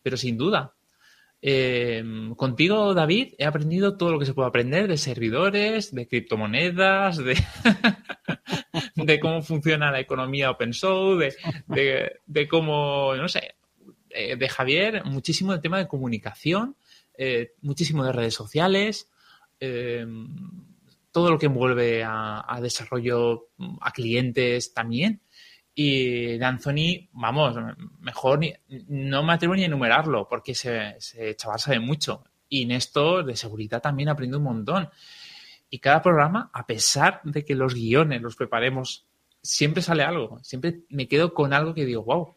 pero sin duda. Eh, contigo, David, he aprendido todo lo que se puede aprender de servidores, de criptomonedas, de, de cómo funciona la economía open source, de, cómo, no sé, eh, de Javier, muchísimo del tema de comunicación, eh, muchísimo de redes sociales, todo lo que envuelve a, desarrollo a clientes también. Y de Anthony, vamos, mejor no me atrevo ni a enumerarlo porque ese, chaval sabe mucho. Y en esto de seguridad también aprende un montón. Y cada programa, a pesar de que los guiones los preparemos siempre sale algo. Siempre me quedo con algo que digo, wow,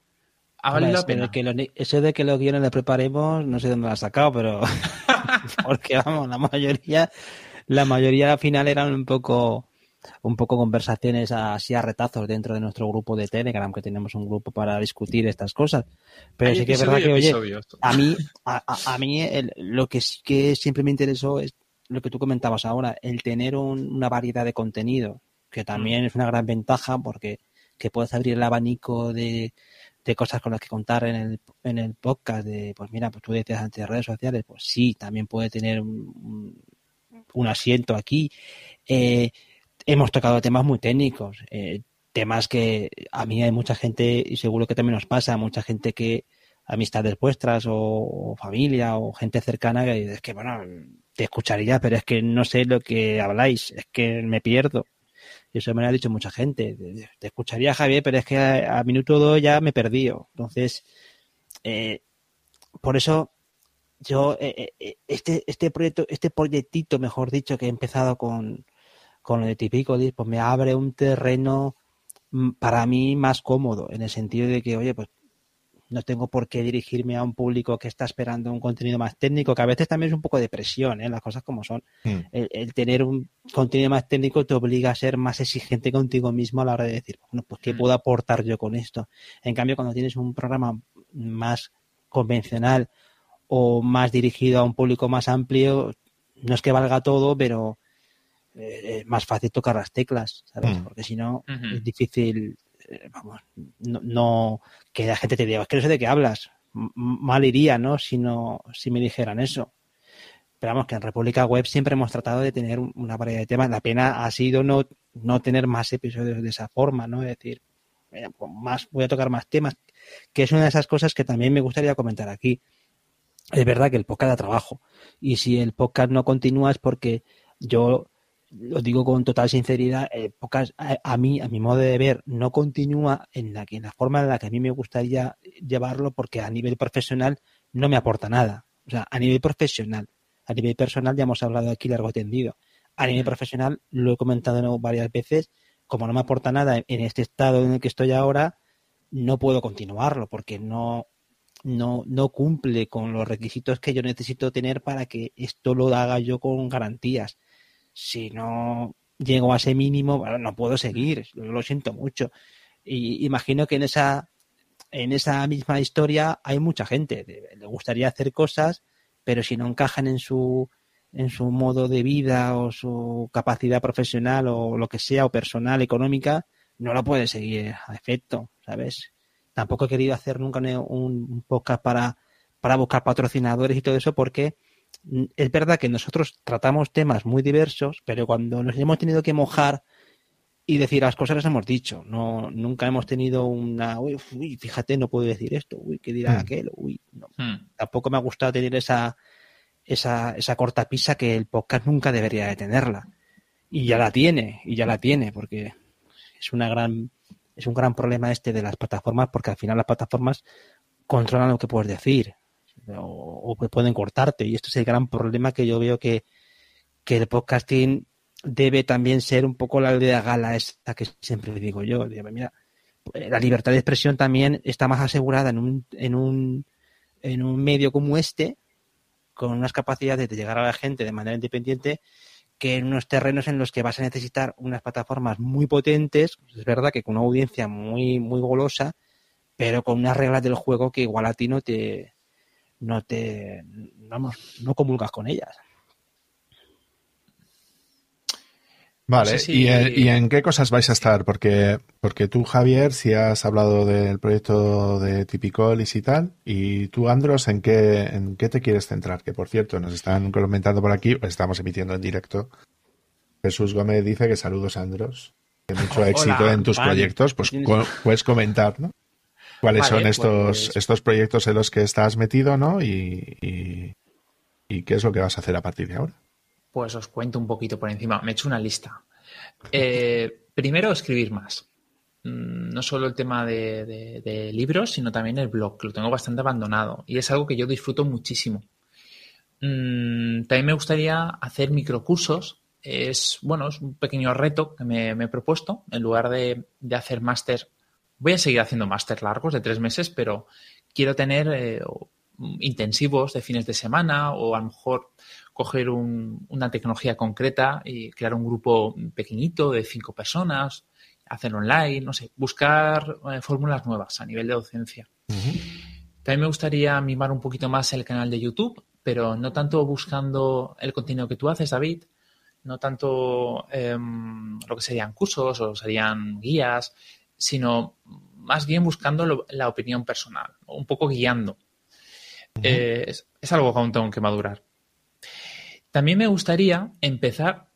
ha valido la pena. Que eso de que los guiones los preparemos, no sé dónde lo has sacado, pero porque vamos, la mayoría, la mayoría al final eran un poco un poco conversaciones así a retazos dentro de nuestro grupo de Telegram, que tenemos un grupo para discutir estas cosas. Pero sí que es verdad que, oye, a mí, a, mí lo que sí que siempre me interesó es lo que tú comentabas ahora, el tener una variedad de contenido, que también mm. es una gran ventaja porque que puedes abrir el abanico de, de cosas con las que contar en el, en el podcast, de, pues mira, pues tú decías ante redes sociales, pues sí, también puede tener un, un asiento aquí. Eh, hemos tocado temas muy técnicos, eh, temas que a mí hay mucha gente, y seguro que también nos pasa, mucha gente que, amistades vuestras o, familia o gente cercana que dices que, bueno, te escucharía, pero es que no sé lo que habláis, es que me pierdo. Y eso me lo ha dicho mucha gente. Te escucharía, Javier, pero es que a, minuto dos ya me perdí. Entonces, eh, por eso yo, eh, este, este proyecto, este proyectito, mejor dicho, que he empezado con, con lo de típico, pues me abre un terreno mm, para mí más cómodo, en el sentido de que, oye, pues no tengo por qué dirigirme a un público que está esperando un contenido más técnico, que a veces también es un poco de presión, ¿eh? las cosas como son. Hmm. El, tener un contenido más técnico te obliga a ser más exigente contigo mismo a la hora de decir, bueno, pues ¿qué hmm. puedo aportar yo con esto? En cambio, cuando tienes un programa más convencional o más dirigido a un público más amplio, no es que valga todo, pero es más fácil tocar las teclas, ¿sabes? Mm. Porque si no, es difícil, eh, vamos, no, que la gente te diga, es que no sé de qué hablas. mal iría, ¿no? Si, no, si me dijeran eso. Pero vamos, que en República Web siempre hemos tratado de tener una variedad de temas. La pena ha sido no, no tener más episodios de esa forma, ¿no? Es decir, pues más, voy a tocar más temas, que es una de esas cosas que también me gustaría comentar aquí. Es verdad que el podcast da trabajo. Y si el podcast no continúa es porque yo lo digo con total sinceridad, eh, pocas, a, mí, a mi modo de ver, no continúa en la, en la forma en la que a mí me gustaría llevarlo porque a nivel profesional no me aporta nada. O sea, a nivel profesional, a nivel personal ya hemos hablado aquí largo tendido. A nivel profesional, lo he comentado varias veces, como no me aporta nada en este estado en el que estoy ahora, no puedo continuarlo porque no, no, no cumple con los requisitos que yo necesito tener para que esto lo haga yo con garantías si no llego a ese mínimo, no puedo seguir, lo siento mucho. Y imagino que en esa, en esa misma historia hay mucha gente, le gustaría hacer cosas, pero si no encajan en su, en su modo de vida o su capacidad profesional o lo que sea, o personal, económica, no lo puede seguir a efecto, ¿sabes? Tampoco he querido hacer nunca un podcast para, para buscar patrocinadores y todo eso porque es verdad que nosotros tratamos temas muy diversos, pero cuando nos hemos tenido que mojar y decir las cosas las hemos dicho, no nunca hemos tenido una, uy, fíjate, no puedo decir esto, uy, ¿qué dirá hmm. aquel? Uy, no. Hmm. Tampoco me ha gustado tener esa, esa, esa corta pisa que el podcast nunca debería de tenerla. Y ya la tiene, y ya la tiene, porque es una gran, es un gran problema este de las plataformas, porque al final las plataformas controlan lo que puedes decir o, que pueden cortarte. Y esto es el gran problema que yo veo que, que el podcasting debe también ser un poco la aldea gala esta que siempre digo yo. mira, la libertad de expresión también está más asegurada en un, en un, en un medio como este, con unas capacidades de llegar a la gente de manera independiente, que en unos terrenos en los que vas a necesitar unas plataformas muy potentes, es verdad que con una audiencia muy, muy golosa, pero con unas reglas del juego que igual a ti no te, no te, vamos, no comulgas con ellas. Vale, ¿Y, en, qué cosas vais a estar? Porque, porque tú, Javier, si has hablado del proyecto de Tipicolis y tal, y tú, Andros, ¿en qué, ¿en qué te quieres centrar? Que, por cierto, nos están comentando por aquí, pues estamos emitiendo en directo. Jesús Gómez dice que saludos, Andros. Que mucho éxito en tus proyectos, pues puedes comentar, ¿no? Cuáles son estos, pues- estos proyectos en los que estás metido, ¿no? Y, qué es lo que vas a hacer a partir de ahora. Pues os cuento un poquito por encima. Me he hecho una lista. Eh, primero, escribir más. Mm, no solo el tema de, libros, sino también el blog, que lo tengo bastante abandonado. Y es algo que yo disfruto muchísimo. Mm, también me gustaría hacer microcursos es, bueno, es un pequeño reto que me, he propuesto. En lugar de, hacer máster, voy a seguir haciendo máster largos de tres meses, pero quiero tener eh, intensivos de fines de semana o a lo mejor coger una tecnología concreta y crear un grupo pequeñito de cinco personas, hacer online, no sé, buscar eh, fórmulas nuevas a nivel de docencia. También me gustaría mimar un poquito más el canal de YouTube, pero no tanto buscando el contenido que tú haces, David, no tanto em, lo que serían cursos o serían guías, sino más bien buscando la opinión personal, un poco guiando. Eh, es, algo que aún tengo que madurar. También me gustaría empezar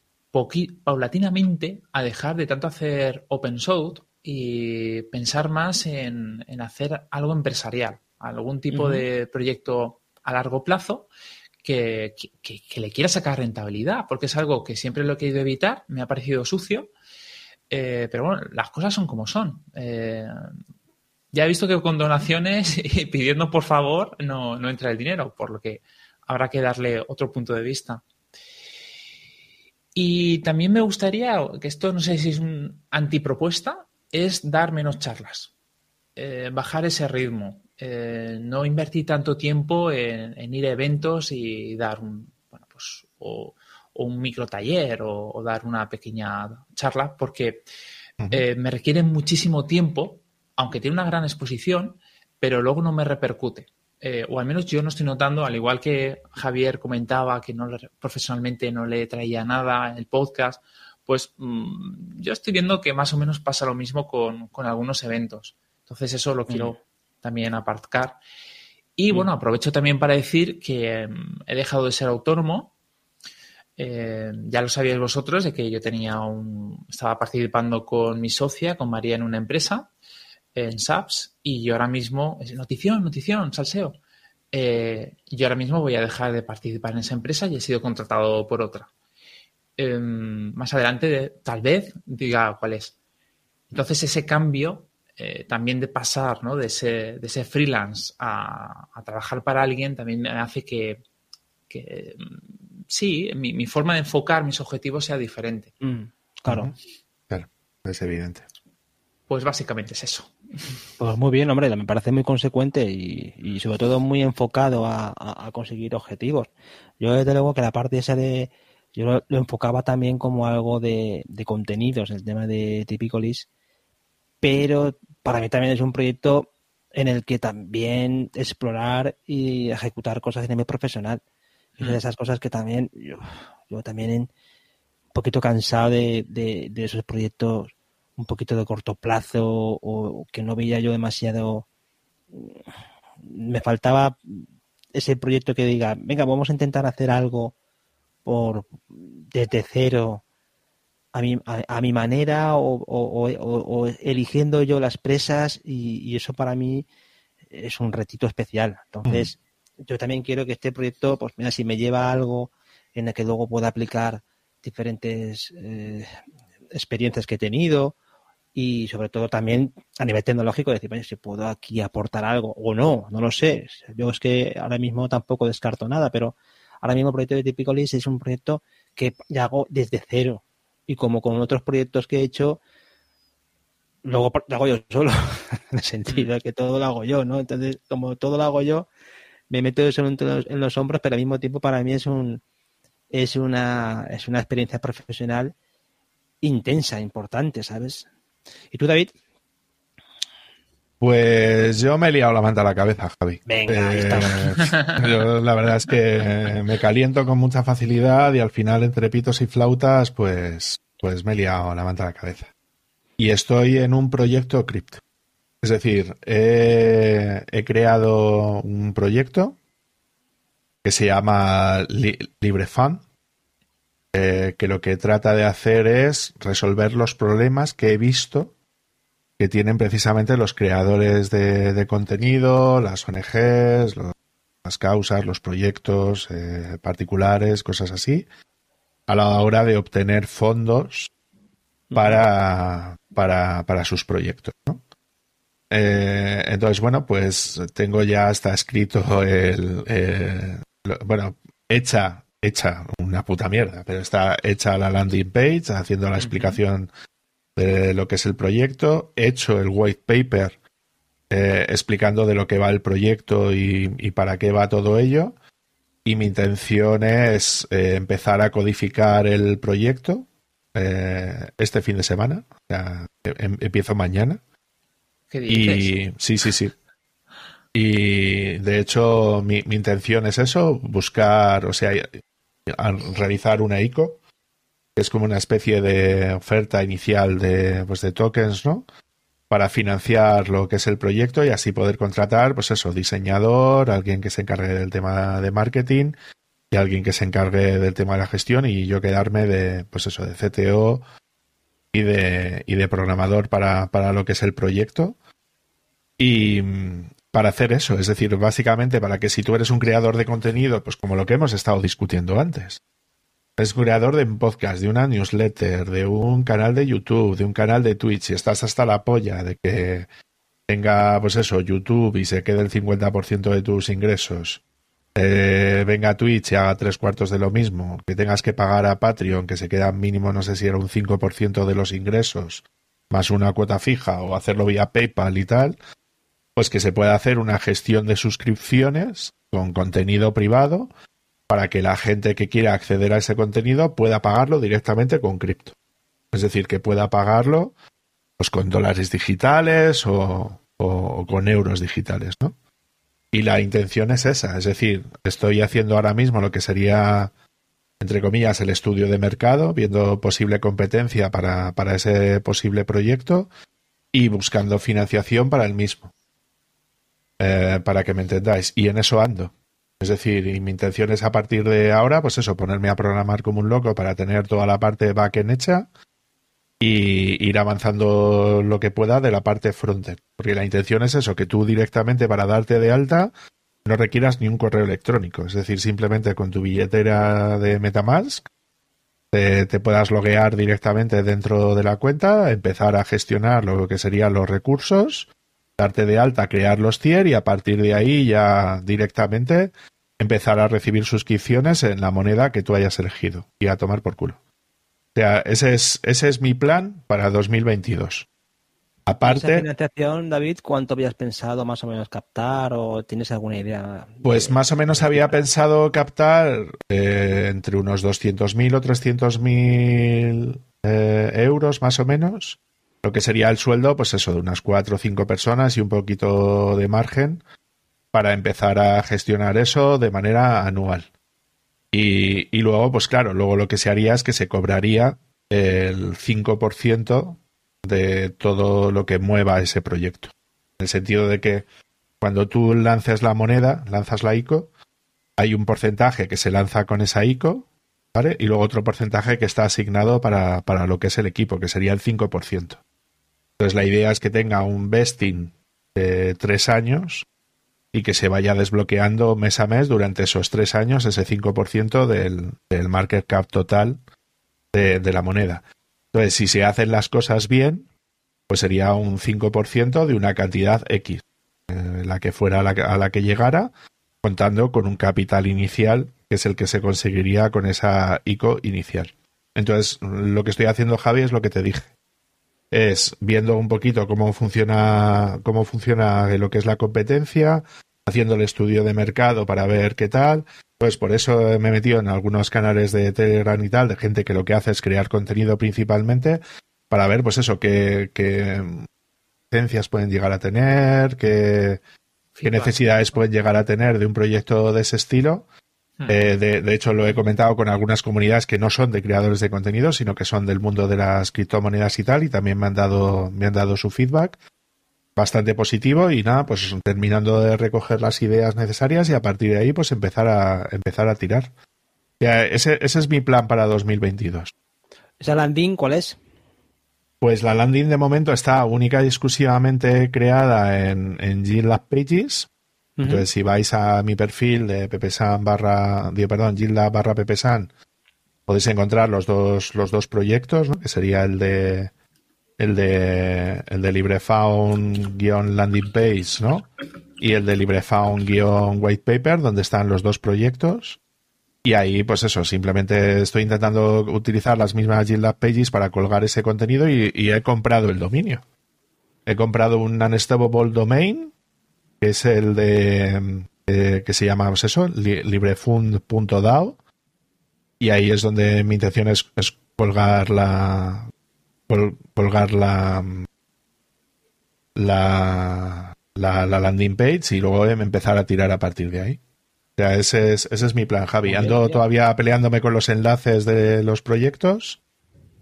paulatinamente a dejar de tanto hacer open source y pensar más en, hacer algo empresarial, algún tipo de proyecto a largo plazo que, le quiera sacar rentabilidad, porque es algo que siempre lo he querido evitar, me ha parecido sucio, eh, pero bueno, las cosas son como son. Eh, ya he visto que con donaciones y pidiendo por favor no, no entra el dinero, por lo que habrá que darle otro punto de vista. Y también me gustaría, que esto no sé si es un antipropuesta, es dar menos charlas, eh, bajar ese ritmo, no invertir tanto tiempo en, ir a eventos y dar un, bueno, pues, un micro taller o, dar una pequeña charla, porque eh, me requieren muchísimo tiempo aunque tiene una gran exposición, pero luego no me repercute. Eh, o al menos yo no estoy notando, al igual que Javier comentaba que no profesionalmente no le traía nada el podcast, pues mm, yo estoy viendo que más o menos pasa lo mismo con, algunos eventos. Entonces eso lo quiero mm. también aparcar. Y mm. bueno, aprovecho también para decir que he dejado de ser autónomo. Eh, ya lo sabíais vosotros de que yo tenía un, estaba participando con mi socia, con María, en una empresa en SAPS y yo ahora mismo, notición, notición, salseo. Eh, yo ahora mismo voy a dejar de participar en esa empresa y he sido contratado por otra. Em, más adelante, tal vez, diga cuál es. Entonces, ese cambio eh, también de pasar ¿no? de, ese, de ese freelance a, trabajar para alguien también hace que, sí, mi, forma de enfocar mis objetivos sea diferente. Mm, claro. Claro, es evidente. Pues básicamente es eso. Pues muy bien, hombre, me parece muy consecuente y, sobre todo muy enfocado a, conseguir objetivos. Yo desde luego que la parte esa de... Yo lo, enfocaba también como algo de, contenidos, el tema de Typicalis, pero para mí también es un proyecto en el que también explorar y ejecutar cosas en nivel profesional. Es de mm. esas cosas que también yo, yo también un poquito cansado de, de esos proyectos un poquito de corto plazo o que no veía yo demasiado. Me faltaba ese proyecto que diga, venga, vamos a intentar hacer algo por desde cero a mi, a, mi manera o, eligiendo yo las presas y, eso para mí es un retito especial. Entonces, yo también quiero que este proyecto, pues mira, si me lleva algo en el que luego pueda aplicar diferentes eh, experiencias que he tenido y sobre todo también a nivel tecnológico decir, si puedo aquí aportar algo o no, no lo sé. Yo es que ahora mismo tampoco descarto nada, pero ahora mismo el proyecto de Typicalis es un proyecto que ya hago desde cero y como con otros proyectos que he hecho, luego lo hago yo solo, en el sentido de que todo lo hago yo, ¿no? Entonces, como todo lo hago yo, me meto eso en los, en los hombros, pero al mismo tiempo para mí es un es una es una experiencia profesional intensa, importante, ¿sabes? ¿Y tú, David? Pues yo me he liado la manta a la cabeza, Javi. Venga, ahí eh, Yo la verdad es que me caliento con mucha facilidad y al final entre pitos y flautas, pues, pues me he liado la manta a la cabeza. Y estoy en un proyecto cripto. Es decir, he, creado un proyecto que se llama LibreFund, eh, que lo que trata de hacer es resolver los problemas que he visto que tienen precisamente los creadores de, contenido, las ONGs, las causas, los proyectos eh, particulares, cosas así, a la hora de obtener fondos para, para, sus proyectos. Eh, entonces, bueno, pues tengo ya hasta escrito el, bueno, hecha hecha una puta mierda, pero está hecha la landing page haciendo la explicación de lo que es el proyecto, hecho el white paper eh, explicando de lo que va el proyecto y, para qué va todo ello. Y mi intención es eh, empezar a codificar el proyecto eh, este fin de semana. O sea, em, empiezo mañana. ¿Qué Y sí, sí, sí. Y de hecho, mi, mi, intención es eso, buscar, o sea, realizar una ICO, que es como una especie de oferta inicial de, pues, de tokens, ¿no? Para financiar lo que es el proyecto y así poder contratar, pues eso, diseñador, alguien que se encargue del tema de marketing y alguien que se encargue del tema de la gestión y yo quedarme de, pues eso, de CTO y de, y de programador para, para lo que es el proyecto. Y, para hacer eso. Es decir, básicamente para que si tú eres un creador de contenido, pues como lo que hemos estado discutiendo antes, eres creador de un podcast, de una newsletter, de un canal de YouTube, de un canal de Twitch, y estás hasta la polla de que tenga, pues eso, YouTube y se quede el 50% de tus ingresos, eh, venga Twitch y haga tres cuartos de lo mismo, que tengas que pagar a Patreon, que se queda mínimo, no sé si era un 5% de los ingresos, más una cuota fija, o hacerlo vía PayPal y tal, pues que se pueda hacer una gestión de suscripciones con contenido privado para que la gente que quiera acceder a ese contenido pueda pagarlo directamente con cripto. Es decir, que pueda pagarlo pues con dólares digitales o, con euros digitales, ¿no? Y la intención es esa, es decir, estoy haciendo ahora mismo lo que sería, entre comillas, el estudio de mercado, viendo posible competencia para, para ese posible proyecto y buscando financiación para el mismo. Eh, para que me entendáis. Y en eso ando. Es decir, y mi intención es a partir de ahora, pues eso, ponerme a programar como un loco para tener toda la parte backend hecha y ir avanzando lo que pueda de la parte frontend. Porque la intención es eso, que tú directamente para darte de alta no requieras ni un correo electrónico. Es decir, simplemente con tu billetera de Metamask te, te puedas loguear directamente dentro de la cuenta, empezar a gestionar lo que serían los recursos darte de alta, crear los tier y a partir de ahí ya directamente empezar a recibir suscripciones en la moneda que tú hayas elegido y a tomar por culo. O sea, ese es, ese es mi plan para 2022. Aparte. ¿Esa financiación, David, cuánto habías pensado más o menos captar o tienes alguna idea? Pues más o menos había pensado captar eh, entre unos 200.000 o 300.000 eh, euros más o menos lo que sería el sueldo, pues eso, de unas cuatro o cinco personas y un poquito de margen para empezar a gestionar eso de manera anual. Y, luego, pues claro, luego lo que se haría es que se cobraría el 5% de todo lo que mueva ese proyecto. En el sentido de que cuando tú lances la moneda, lanzas la ICO, hay un porcentaje que se lanza con esa ICO, ¿vale? Y luego otro porcentaje que está asignado para, para lo que es el equipo, que sería el 5%. Entonces la idea es que tenga un vesting de tres años y que se vaya desbloqueando mes a mes durante esos tres años ese 5% del, del market cap total de, la moneda. Entonces, si se hacen las cosas bien, pues sería un 5% de una cantidad X, eh, la que fuera a la, a la que llegara, contando con un capital inicial que es el que se conseguiría con esa ICO inicial. Entonces, lo que estoy haciendo, Javi, es lo que te dije es viendo un poquito cómo funciona, cómo funciona lo que es la competencia, haciendo el estudio de mercado para ver qué tal. Pues por eso me he metido en algunos canales de Telegram y tal, de gente que lo que hace es crear contenido principalmente, para ver, pues eso, qué, qué pueden llegar a tener, qué, qué necesidades pueden llegar a tener de un proyecto de ese estilo. Eh, de, hecho, lo he comentado con algunas comunidades que no son de creadores de contenido, sino que son del mundo de las criptomonedas y tal, y también me han dado, me han dado su feedback bastante positivo y nada, pues terminando de recoger las ideas necesarias y a partir de ahí pues empezar a empezar a tirar. ese, ese es mi plan para 2022. ¿Esa landing cuál es? Pues la landing de momento está única y exclusivamente creada en, en GitLab Pages entonces, si vais a mi perfil de pepesan barra, perdón, Gilda barra pepesan, podéis encontrar los dos, los dos proyectos, que sería el de el de el de LibreFound-landing page, ¿no? Y el de LibreFound-white paper, donde están los dos proyectos. Y ahí, pues eso, simplemente estoy intentando utilizar las mismas GitLab Pages para colgar ese contenido y, he comprado el dominio. He comprado un unstable domain, que es el de, eh, que se llama, pues eso, librefund.dao. Y ahí es donde mi intención es, colgar la, colgar la, la, la, landing page y luego empezar a tirar a partir de ahí. O sea, ese es, ese es mi plan, Javi. Ando todavía peleándome con los enlaces de los proyectos.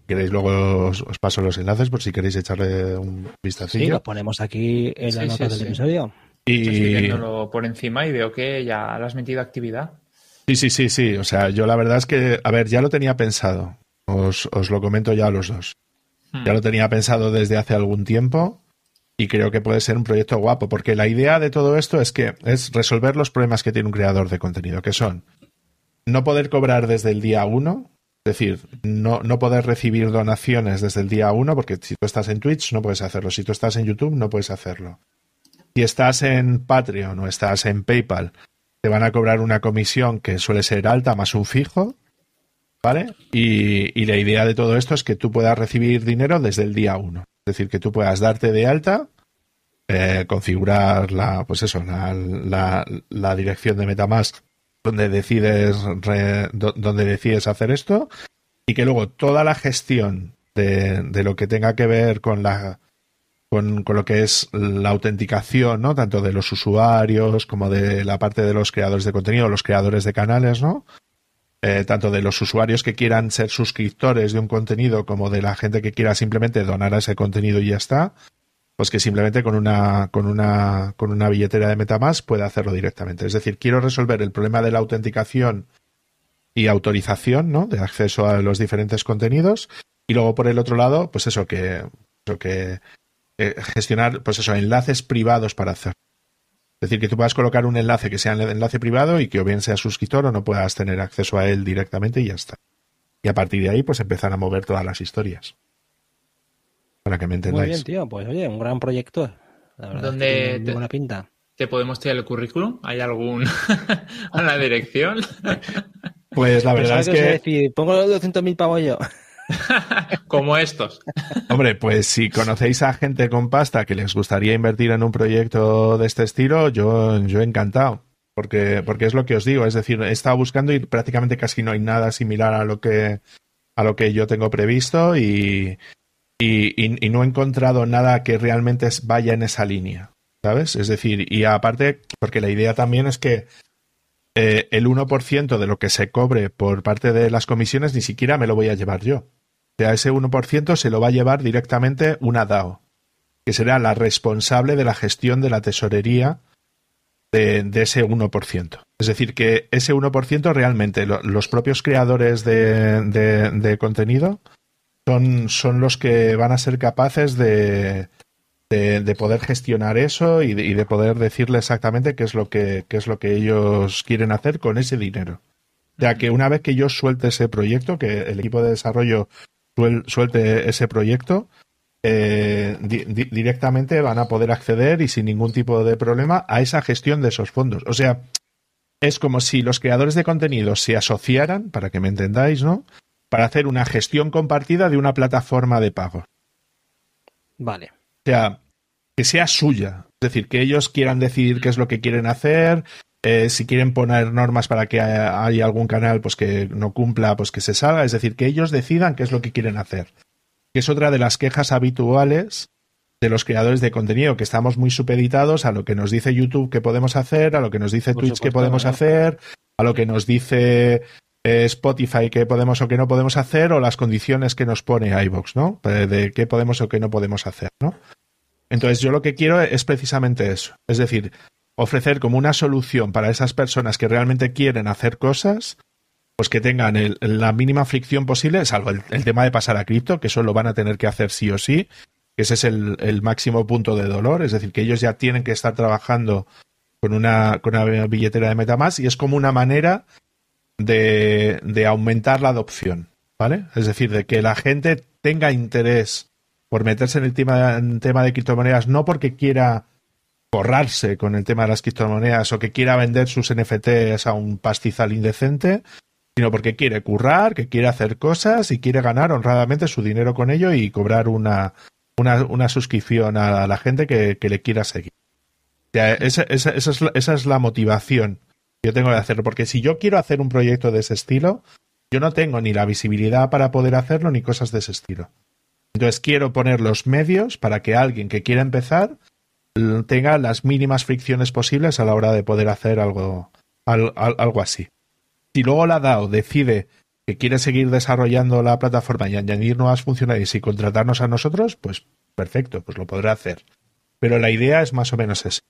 Queréis luego os, paso los enlaces por si queréis echarle un vistacillo. Sí, lo ponemos aquí en la nota del episodio. Y Estoy viéndolo por encima y veo que ya le has metido actividad. Sí, sí, sí, sí. O sea, yo la verdad es que, a ver, ya lo tenía pensado. Os, os lo comento ya a los dos. Ya lo tenía pensado desde hace algún tiempo y creo que puede ser un proyecto guapo, porque la idea de todo esto es que es resolver los problemas que tiene un creador de contenido, que son no poder cobrar desde el día uno, es decir, no, no poder recibir donaciones desde el día uno, porque si tú estás en Twitch no puedes hacerlo, si tú estás en YouTube no puedes hacerlo. Si estás en Patreon o estás en PayPal, te van a cobrar una comisión que suele ser alta más un fijo, ¿vale? Y, y la idea de todo esto es que tú puedas recibir dinero desde el día uno. Es decir, que tú puedas darte de alta, eh, configurar la, pues eso, la, la, dirección de Metamask donde decides, donde decides hacer esto y que luego toda la gestión de, de lo que tenga que ver con la con, con, lo que es la autenticación, ¿no? Tanto de los usuarios como de la parte de los creadores de contenido, los creadores de canales, ¿no? Eh, tanto de los usuarios que quieran ser suscriptores de un contenido como de la gente que quiera simplemente donar a ese contenido y ya está, pues que simplemente con una, con una, con una billetera de Metamask puede hacerlo directamente. Es decir, quiero resolver el problema de la autenticación y autorización, ¿no? De acceso a los diferentes contenidos. Y luego por el otro lado, pues eso que, eso que eh, gestionar, pues eso, enlaces privados para hacer. Es decir, que tú puedas colocar un enlace que sea un enlace privado y que o bien sea suscriptor o no puedas tener acceso a él directamente y ya está. Y a partir de ahí, pues empezar a mover todas las historias. Para que me entendáis. Muy bien, tío. Pues oye, un gran proyecto. La verdad ¿Dónde te, buena pinta. ¿Te podemos tirar el currículum? ¿Hay algún a la dirección? Pues la verdad es que... Decir, pongo los 200.000 pavos yo. Como estos. Hombre, pues si conocéis a gente con pasta que les gustaría invertir en un proyecto de este estilo, yo, yo encantado. Porque, porque es lo que os digo, es decir, he estado buscando y prácticamente casi no hay nada similar a lo que, a lo que yo tengo previsto y, y, no he encontrado nada que realmente vaya en esa línea, ¿sabes? Es decir, y aparte, porque la idea también es que eh, el 1% de lo que se cobre por parte de las comisiones ni siquiera me lo voy a llevar yo sea, ese 1% se lo va a llevar directamente una DAO, que será la responsable de la gestión de la tesorería de, ese 1%. Es decir, que ese 1% realmente los propios creadores de, contenido son, son, los que van a ser capaces de, de, poder gestionar eso y, de, poder decirle exactamente qué es lo que qué es lo que ellos quieren hacer con ese dinero. Ya que una vez que yo suelte ese proyecto, que el equipo de desarrollo suelte ese proyecto, eh, directamente van a poder acceder y sin ningún tipo de problema a esa gestión de esos fondos. O sea, es como si los creadores de contenido se asociaran, para que me entendáis, ¿no? Para hacer una gestión compartida de una plataforma de pago. Vale. O sea, que sea suya. Es decir, que ellos quieran decidir qué es lo que quieren hacer, eh, si quieren poner normas para que haya algún canal pues que no cumpla, pues que se salga, es decir, que ellos decidan qué es lo que quieren hacer. Que es otra de las quejas habituales de los creadores de contenido, que estamos muy supeditados a lo que nos dice YouTube que podemos hacer, a lo que nos dice Twitch que podemos hacer, a lo que nos dice eh, Spotify que podemos o que no podemos hacer, o las condiciones que nos pone iVoox, ¿no? De qué podemos o qué no podemos hacer, ¿no? Entonces yo lo que quiero es precisamente eso. Es decir, ofrecer como una solución para esas personas que realmente quieren hacer cosas, pues que tengan la mínima fricción posible, salvo el, tema de pasar a cripto, que eso lo van a tener que hacer sí o sí, que ese es el, máximo punto de dolor, es decir, que ellos ya tienen que estar trabajando con una, con una billetera de Metamask y es como una manera de, de aumentar la adopción, ¿vale? Es decir, de que la gente tenga interés por meterse en el tema, en tema de criptomonedas, no porque quiera borrarse con el tema de las criptomonedas o que quiera vender sus NFTs a un pastizal indecente, sino porque quiere currar, que quiere hacer cosas y quiere ganar honradamente su dinero con ello y cobrar una, una, una suscripción a la gente que, le quiera seguir. Esa, esa, esa, es la, esa es la motivación que yo tengo de hacerlo, porque si yo quiero hacer un proyecto de ese estilo, yo no tengo ni la visibilidad para poder hacerlo ni cosas de ese estilo. Entonces quiero poner los medios para que alguien que quiera empezar tenga las mínimas fricciones posibles a la hora de poder hacer algo, algo así. Si luego la DAO decide que quiere seguir desarrollando la plataforma y añadir nuevas funcionalidades y contratarnos a nosotros, pues perfecto, pues lo podrá hacer. Pero la idea es más o menos esa.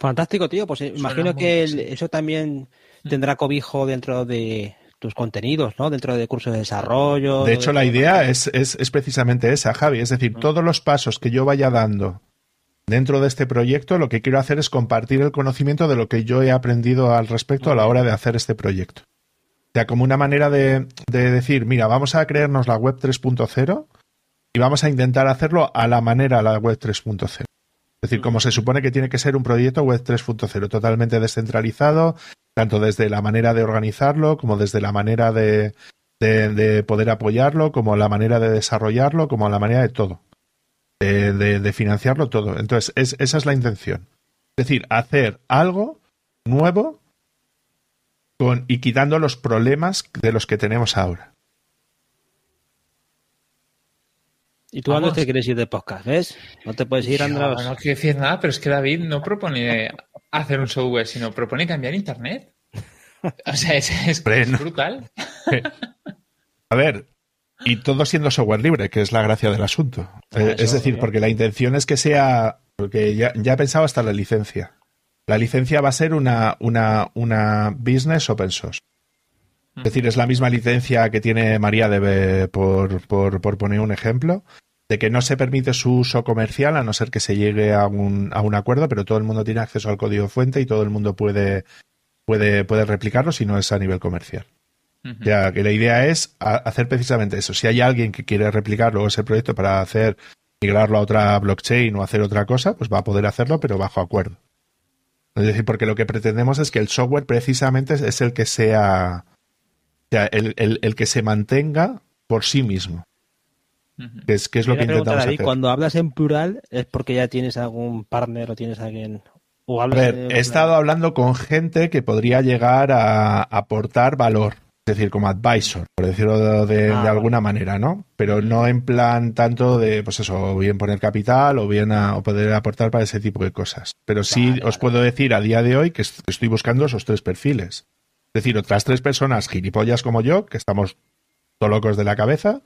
Fantástico, tío. Pues Suena imagino que el, eso también tendrá cobijo dentro de tus contenidos, ¿no? Dentro de cursos de desarrollo. De hecho, de... la idea es, es, es, precisamente esa, Javi. Es decir, todos los pasos que yo vaya dando dentro de este proyecto, lo que quiero hacer es compartir el conocimiento de lo que yo he aprendido al respecto a la hora de hacer este proyecto. O sea, como una manera de, de decir, mira, vamos a creernos la web 3.0 y vamos a intentar hacerlo a la manera la web 3.0. Es decir, como se supone que tiene que ser un proyecto web 3.0, totalmente descentralizado, tanto desde la manera de organizarlo, como desde la manera de, de, de, poder apoyarlo, como la manera de desarrollarlo, como la manera de todo. De, de, de financiarlo todo. Entonces, es, esa es la intención. Es decir, hacer algo nuevo con, y quitando los problemas de los que tenemos ahora. ¿Y tú a dónde te quieres ir de podcast? ¿Ves? No te puedes ir, Andrés. No, no quiero decir nada, pero es que David no propone hacer un software, sino propone cambiar Internet. O sea, es, es, es brutal. A ver, y todo siendo software libre, que es la gracia del asunto. Ah, eh, es decir, porque la intención es que sea, porque ya, ya, he pensado hasta la licencia. La licencia va a ser una, una, una business open source. Es decir, es la misma licencia que tiene MariaDB, por, por, por poner un ejemplo, de que no se permite su uso comercial a no ser que se llegue a un, a un acuerdo, pero todo el mundo tiene acceso al código fuente y todo el mundo puede, puede, puede replicarlo si no es a nivel comercial. Uh -huh. Ya que la idea es hacer precisamente eso. Si hay alguien que quiere replicarlo ese proyecto para hacer migrarlo a otra blockchain o hacer otra cosa, pues va a poder hacerlo, pero bajo acuerdo. Es decir, porque lo que pretendemos es que el software precisamente es el que sea, sea el, el, el que se mantenga por sí mismo. Que es, que es lo que intentamos David, hacer. Cuando hablas en plural es porque ya tienes algún partner o tienes alguien. O a ver, he estado hablando con gente que podría llegar a aportar valor, es decir, como advisor, por decirlo de, de, ah, de alguna manera, ¿no? Pero no en plan tanto de, pues eso, o bien poner capital o bien a, o poder aportar para ese tipo de cosas. Pero sí vale, os vale. puedo decir a día de hoy que estoy buscando esos tres perfiles. Es decir, otras tres personas gilipollas como yo, que estamos todo locos de la cabeza,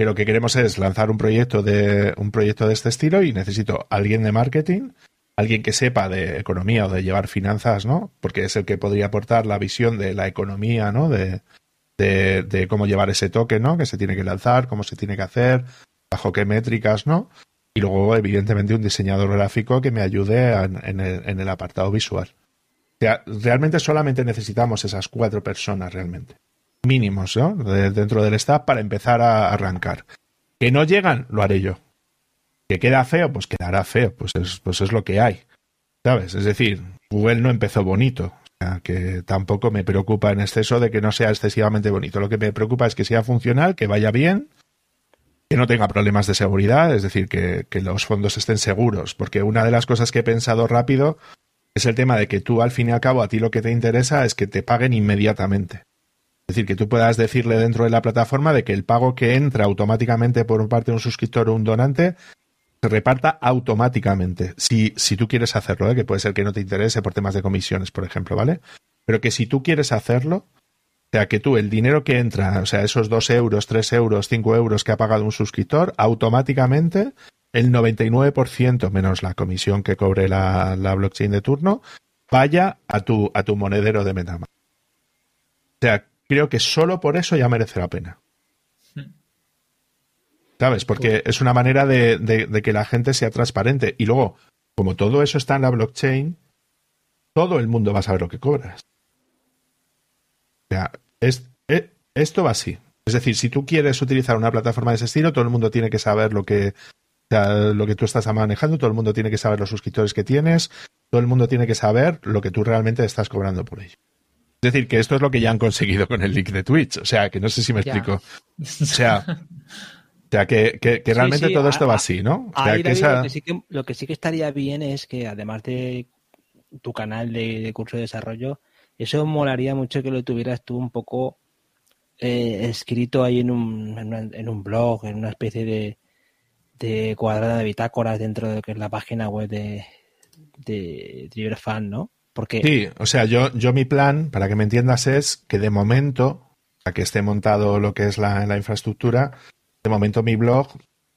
que lo que queremos es lanzar un proyecto de un proyecto de este estilo y necesito alguien de marketing, alguien que sepa de economía o de llevar finanzas, ¿no? Porque es el que podría aportar la visión de la economía, ¿no? De, de, cómo llevar ese toque, ¿no? Que se tiene que lanzar, cómo se tiene que hacer, bajo qué métricas, ¿no? Y luego, evidentemente, un diseñador gráfico que me ayude en, el, en el apartado visual. O sea, realmente solamente necesitamos esas cuatro personas realmente mínimos. De, dentro del staff para empezar a arrancar. Que no llegan, lo haré yo. Que queda feo, pues quedará feo, pues es, pues es lo que hay. ¿Sabes? Es decir, Google no empezó bonito. Que tampoco me preocupa en exceso de que no sea excesivamente bonito. Lo que me preocupa es que sea funcional, que vaya bien, que no tenga problemas de seguridad, es decir, que, que los fondos estén seguros. Porque una de las cosas que he pensado rápido es el tema de que tú, al fin y al cabo, a ti lo que te interesa es que te paguen inmediatamente. Es decir, que tú puedas decirle dentro de la plataforma de que el pago que entra automáticamente por parte de un suscriptor o un donante se reparta automáticamente. Si, si tú quieres hacerlo, ¿eh? que puede ser que no te interese por temas de comisiones, por ejemplo, ¿vale? Pero que si tú quieres hacerlo, o sea, que tú el dinero que entra, o sea, esos 2 euros, 3 euros, 5 euros que ha pagado un suscriptor, automáticamente el 99% menos la comisión que cobre la, la blockchain de turno, vaya a tu, a tu monedero de MetaMask. O sea, creo que solo por eso ya merece la pena. ¿Sabes? Porque es una manera de, de, de, que la gente sea transparente. Y luego, como todo eso está en la blockchain, todo el mundo va a saber lo que cobras. O sea, es, es, esto va así. Es decir, si tú quieres utilizar una plataforma de ese estilo, todo el mundo tiene que saber lo que, o sea, lo que tú estás manejando, todo el mundo tiene que saber los suscriptores que tienes, todo el mundo tiene que saber lo que tú realmente estás cobrando por ello. Es decir, que esto es lo que ya han conseguido con el link de Twitch. O sea, que no sé si me Ya. explico. O sea, o sea que, que- realmente sí, todo a- esto va a- así, ¿no? O sea, Ahí, que David, esa- lo, que sí que, lo que sí que estaría bien es que además de tu canal de, de curso de desarrollo, eso molaría mucho que lo tuvieras tú un poco eh, escrito ahí en un, en, una- en un blog, en una especie de, de cuadrada de bitácoras dentro de lo que es la página web de, de DriverFan, ¿no? Porque Sí, o sea, yo, yo mi plan, para que me entiendas, es que de momento, a que esté montado lo que es la, la infraestructura, de momento mi blog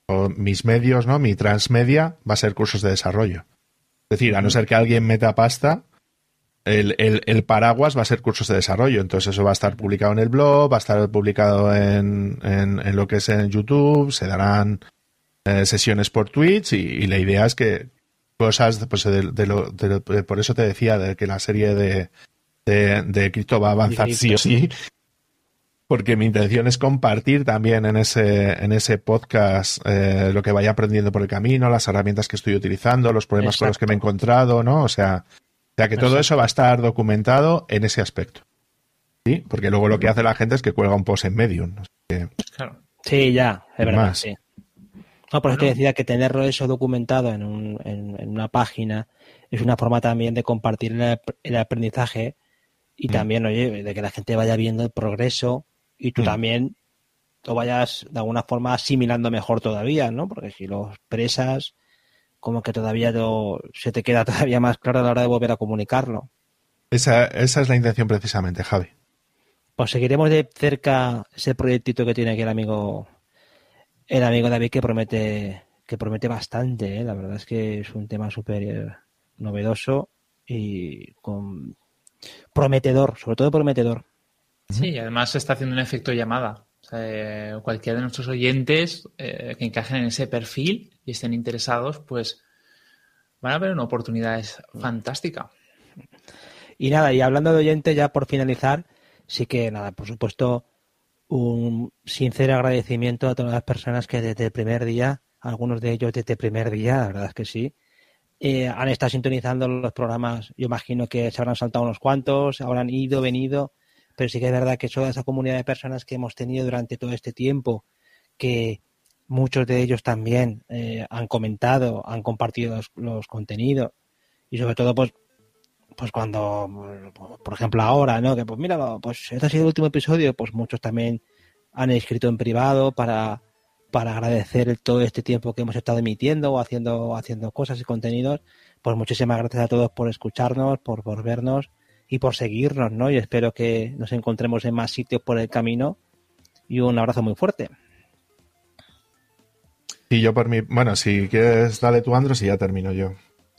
o mis medios, ¿no? Mi transmedia va a ser cursos de desarrollo. Es decir, a no ser que alguien meta pasta, el, el- el paraguas va a ser cursos de desarrollo. Entonces eso va a estar publicado en el blog, va a estar publicado en, en- en lo que es en YouTube, se darán eh, sesiones por Twitch y, y la idea es que cosas, pues de, de lo, de lo- por eso te decía de que la serie de, de, cripto va a avanzar sí o sí. Porque mi intención es compartir también en ese, en ese podcast eh, lo que vaya aprendiendo por el camino, las herramientas que estoy utilizando, los problemas con los que me he encontrado, ¿no? O sea, o sea que todo Exacto. eso va a estar documentado en ese aspecto. ¿Sí? Porque luego lo que hace la gente es que cuelga un post en Medium. ¿no? Que- Claro. Sí, ya, es verdad, Más. sí. No, por eso te Bueno. decía que tenerlo eso documentado en, un- en- en una página es una forma también de compartir el, ap- el aprendizaje y Mm. también, oye, de que la gente vaya viendo el progreso y tú Mm. también lo vayas de alguna forma asimilando mejor todavía, ¿no? Porque si lo expresas, como que todavía lo- se te queda todavía más claro a la hora de volver a comunicarlo. esa, esa es la intención precisamente, Javi. Pues seguiremos de cerca ese proyectito que tiene aquí el amigo el amigo David que promete que promete bastante, ¿eh? la verdad es que es un tema súper novedoso y con prometedor, sobre todo prometedor. Sí, y además se está haciendo un efecto llamada. O sea, eh, cualquiera de nuestros oyentes eh, que encajen en ese perfil y estén interesados, pues van a ver una oportunidad es fantástica. Y nada, y hablando de oyente, ya por finalizar, sí que nada, por supuesto, un sincero agradecimiento a todas las personas que desde el primer día, algunos de ellos desde el primer día, la verdad es que sí, eh, han estado sintonizando los programas. Yo imagino que se habrán saltado unos cuantos, habrán ido, venido, pero sí que es verdad que toda esa comunidad de personas que hemos tenido durante todo este tiempo, que muchos de ellos también eh, han comentado, han compartido los, los contenidos y sobre todo pues pues cuando, por ejemplo, ahora, ¿no? Que pues mira, pues este ha sido el último episodio, pues muchos también han escrito en privado para, para agradecer todo este tiempo que hemos estado emitiendo o haciendo, haciendo cosas y contenidos. Pues muchísimas gracias a todos por escucharnos, por, por vernos y por seguirnos, ¿no? Y espero que nos encontremos en más sitios por el camino. Y un abrazo muy fuerte. Y yo por mi... Bueno, si quieres, dale tú, Andros, y ya termino yo.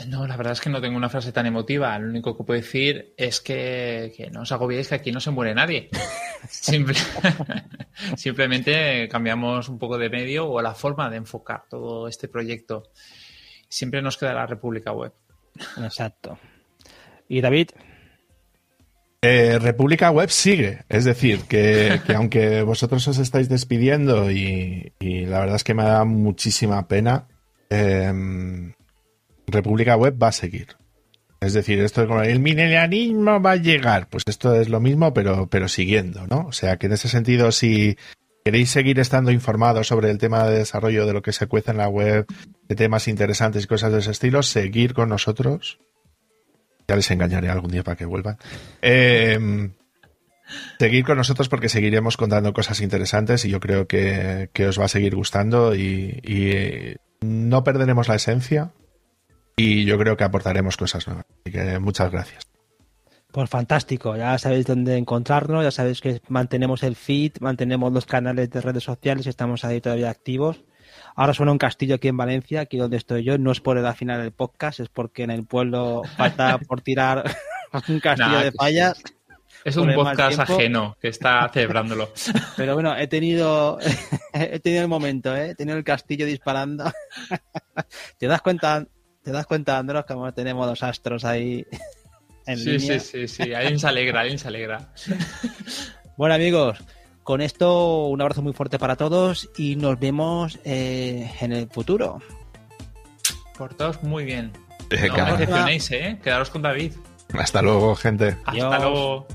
No, la verdad es que no tengo una frase tan emotiva. Lo único que puedo decir es que, que no os agobiéis que aquí no se muere nadie. Simple- simplemente cambiamos un poco de medio o la forma de enfocar todo este proyecto. Siempre nos queda la República Web. Exacto. Y David, Eh, República Web sigue, es decir, que, que aunque vosotros os estáis despidiendo y, y la verdad es que me da muchísima pena, eh, República Web va a seguir. Es decir, esto es como el milenialismo va a llegar, pues esto es lo mismo, pero, pero siguiendo, ¿no? O sea, que en ese sentido, si queréis seguir estando informados sobre el tema de desarrollo de lo que se cuece en la web, de temas interesantes y cosas de ese estilo, seguir con nosotros. Ya les engañaré algún día para que vuelvan. Eh, seguir con nosotros porque seguiremos contando cosas interesantes y yo creo que, que os va a seguir gustando y, y, eh, no perderemos la esencia y yo creo que aportaremos cosas nuevas. Así que muchas gracias. Pues fantástico, ya sabéis dónde encontrarnos, ya sabéis que mantenemos el feed, mantenemos los canales de redes sociales, estamos ahí todavía activos. Ahora suena un castillo aquí en Valencia, aquí donde estoy yo, no es por el final del podcast, es porque en el pueblo falta por tirar un castillo Nah, de fallas, Es un podcast ajeno que está celebrándolo. pero bueno, he tenido he tenido el momento, ¿eh? he tenido el castillo disparando. ¿Te das cuenta, te das cuenta, Andros, como tenemos los astros ahí en Sí, línea? sí, sí, sí. Alguien se alegra, alguien se alegra. Bueno amigos, con esto un abrazo muy fuerte para todos y nos vemos eh, en el futuro. Portaos muy bien. Eh, No os decepcionéis, ¿eh? Quedaros con David. Hasta luego, gente. Hasta Adiós. luego.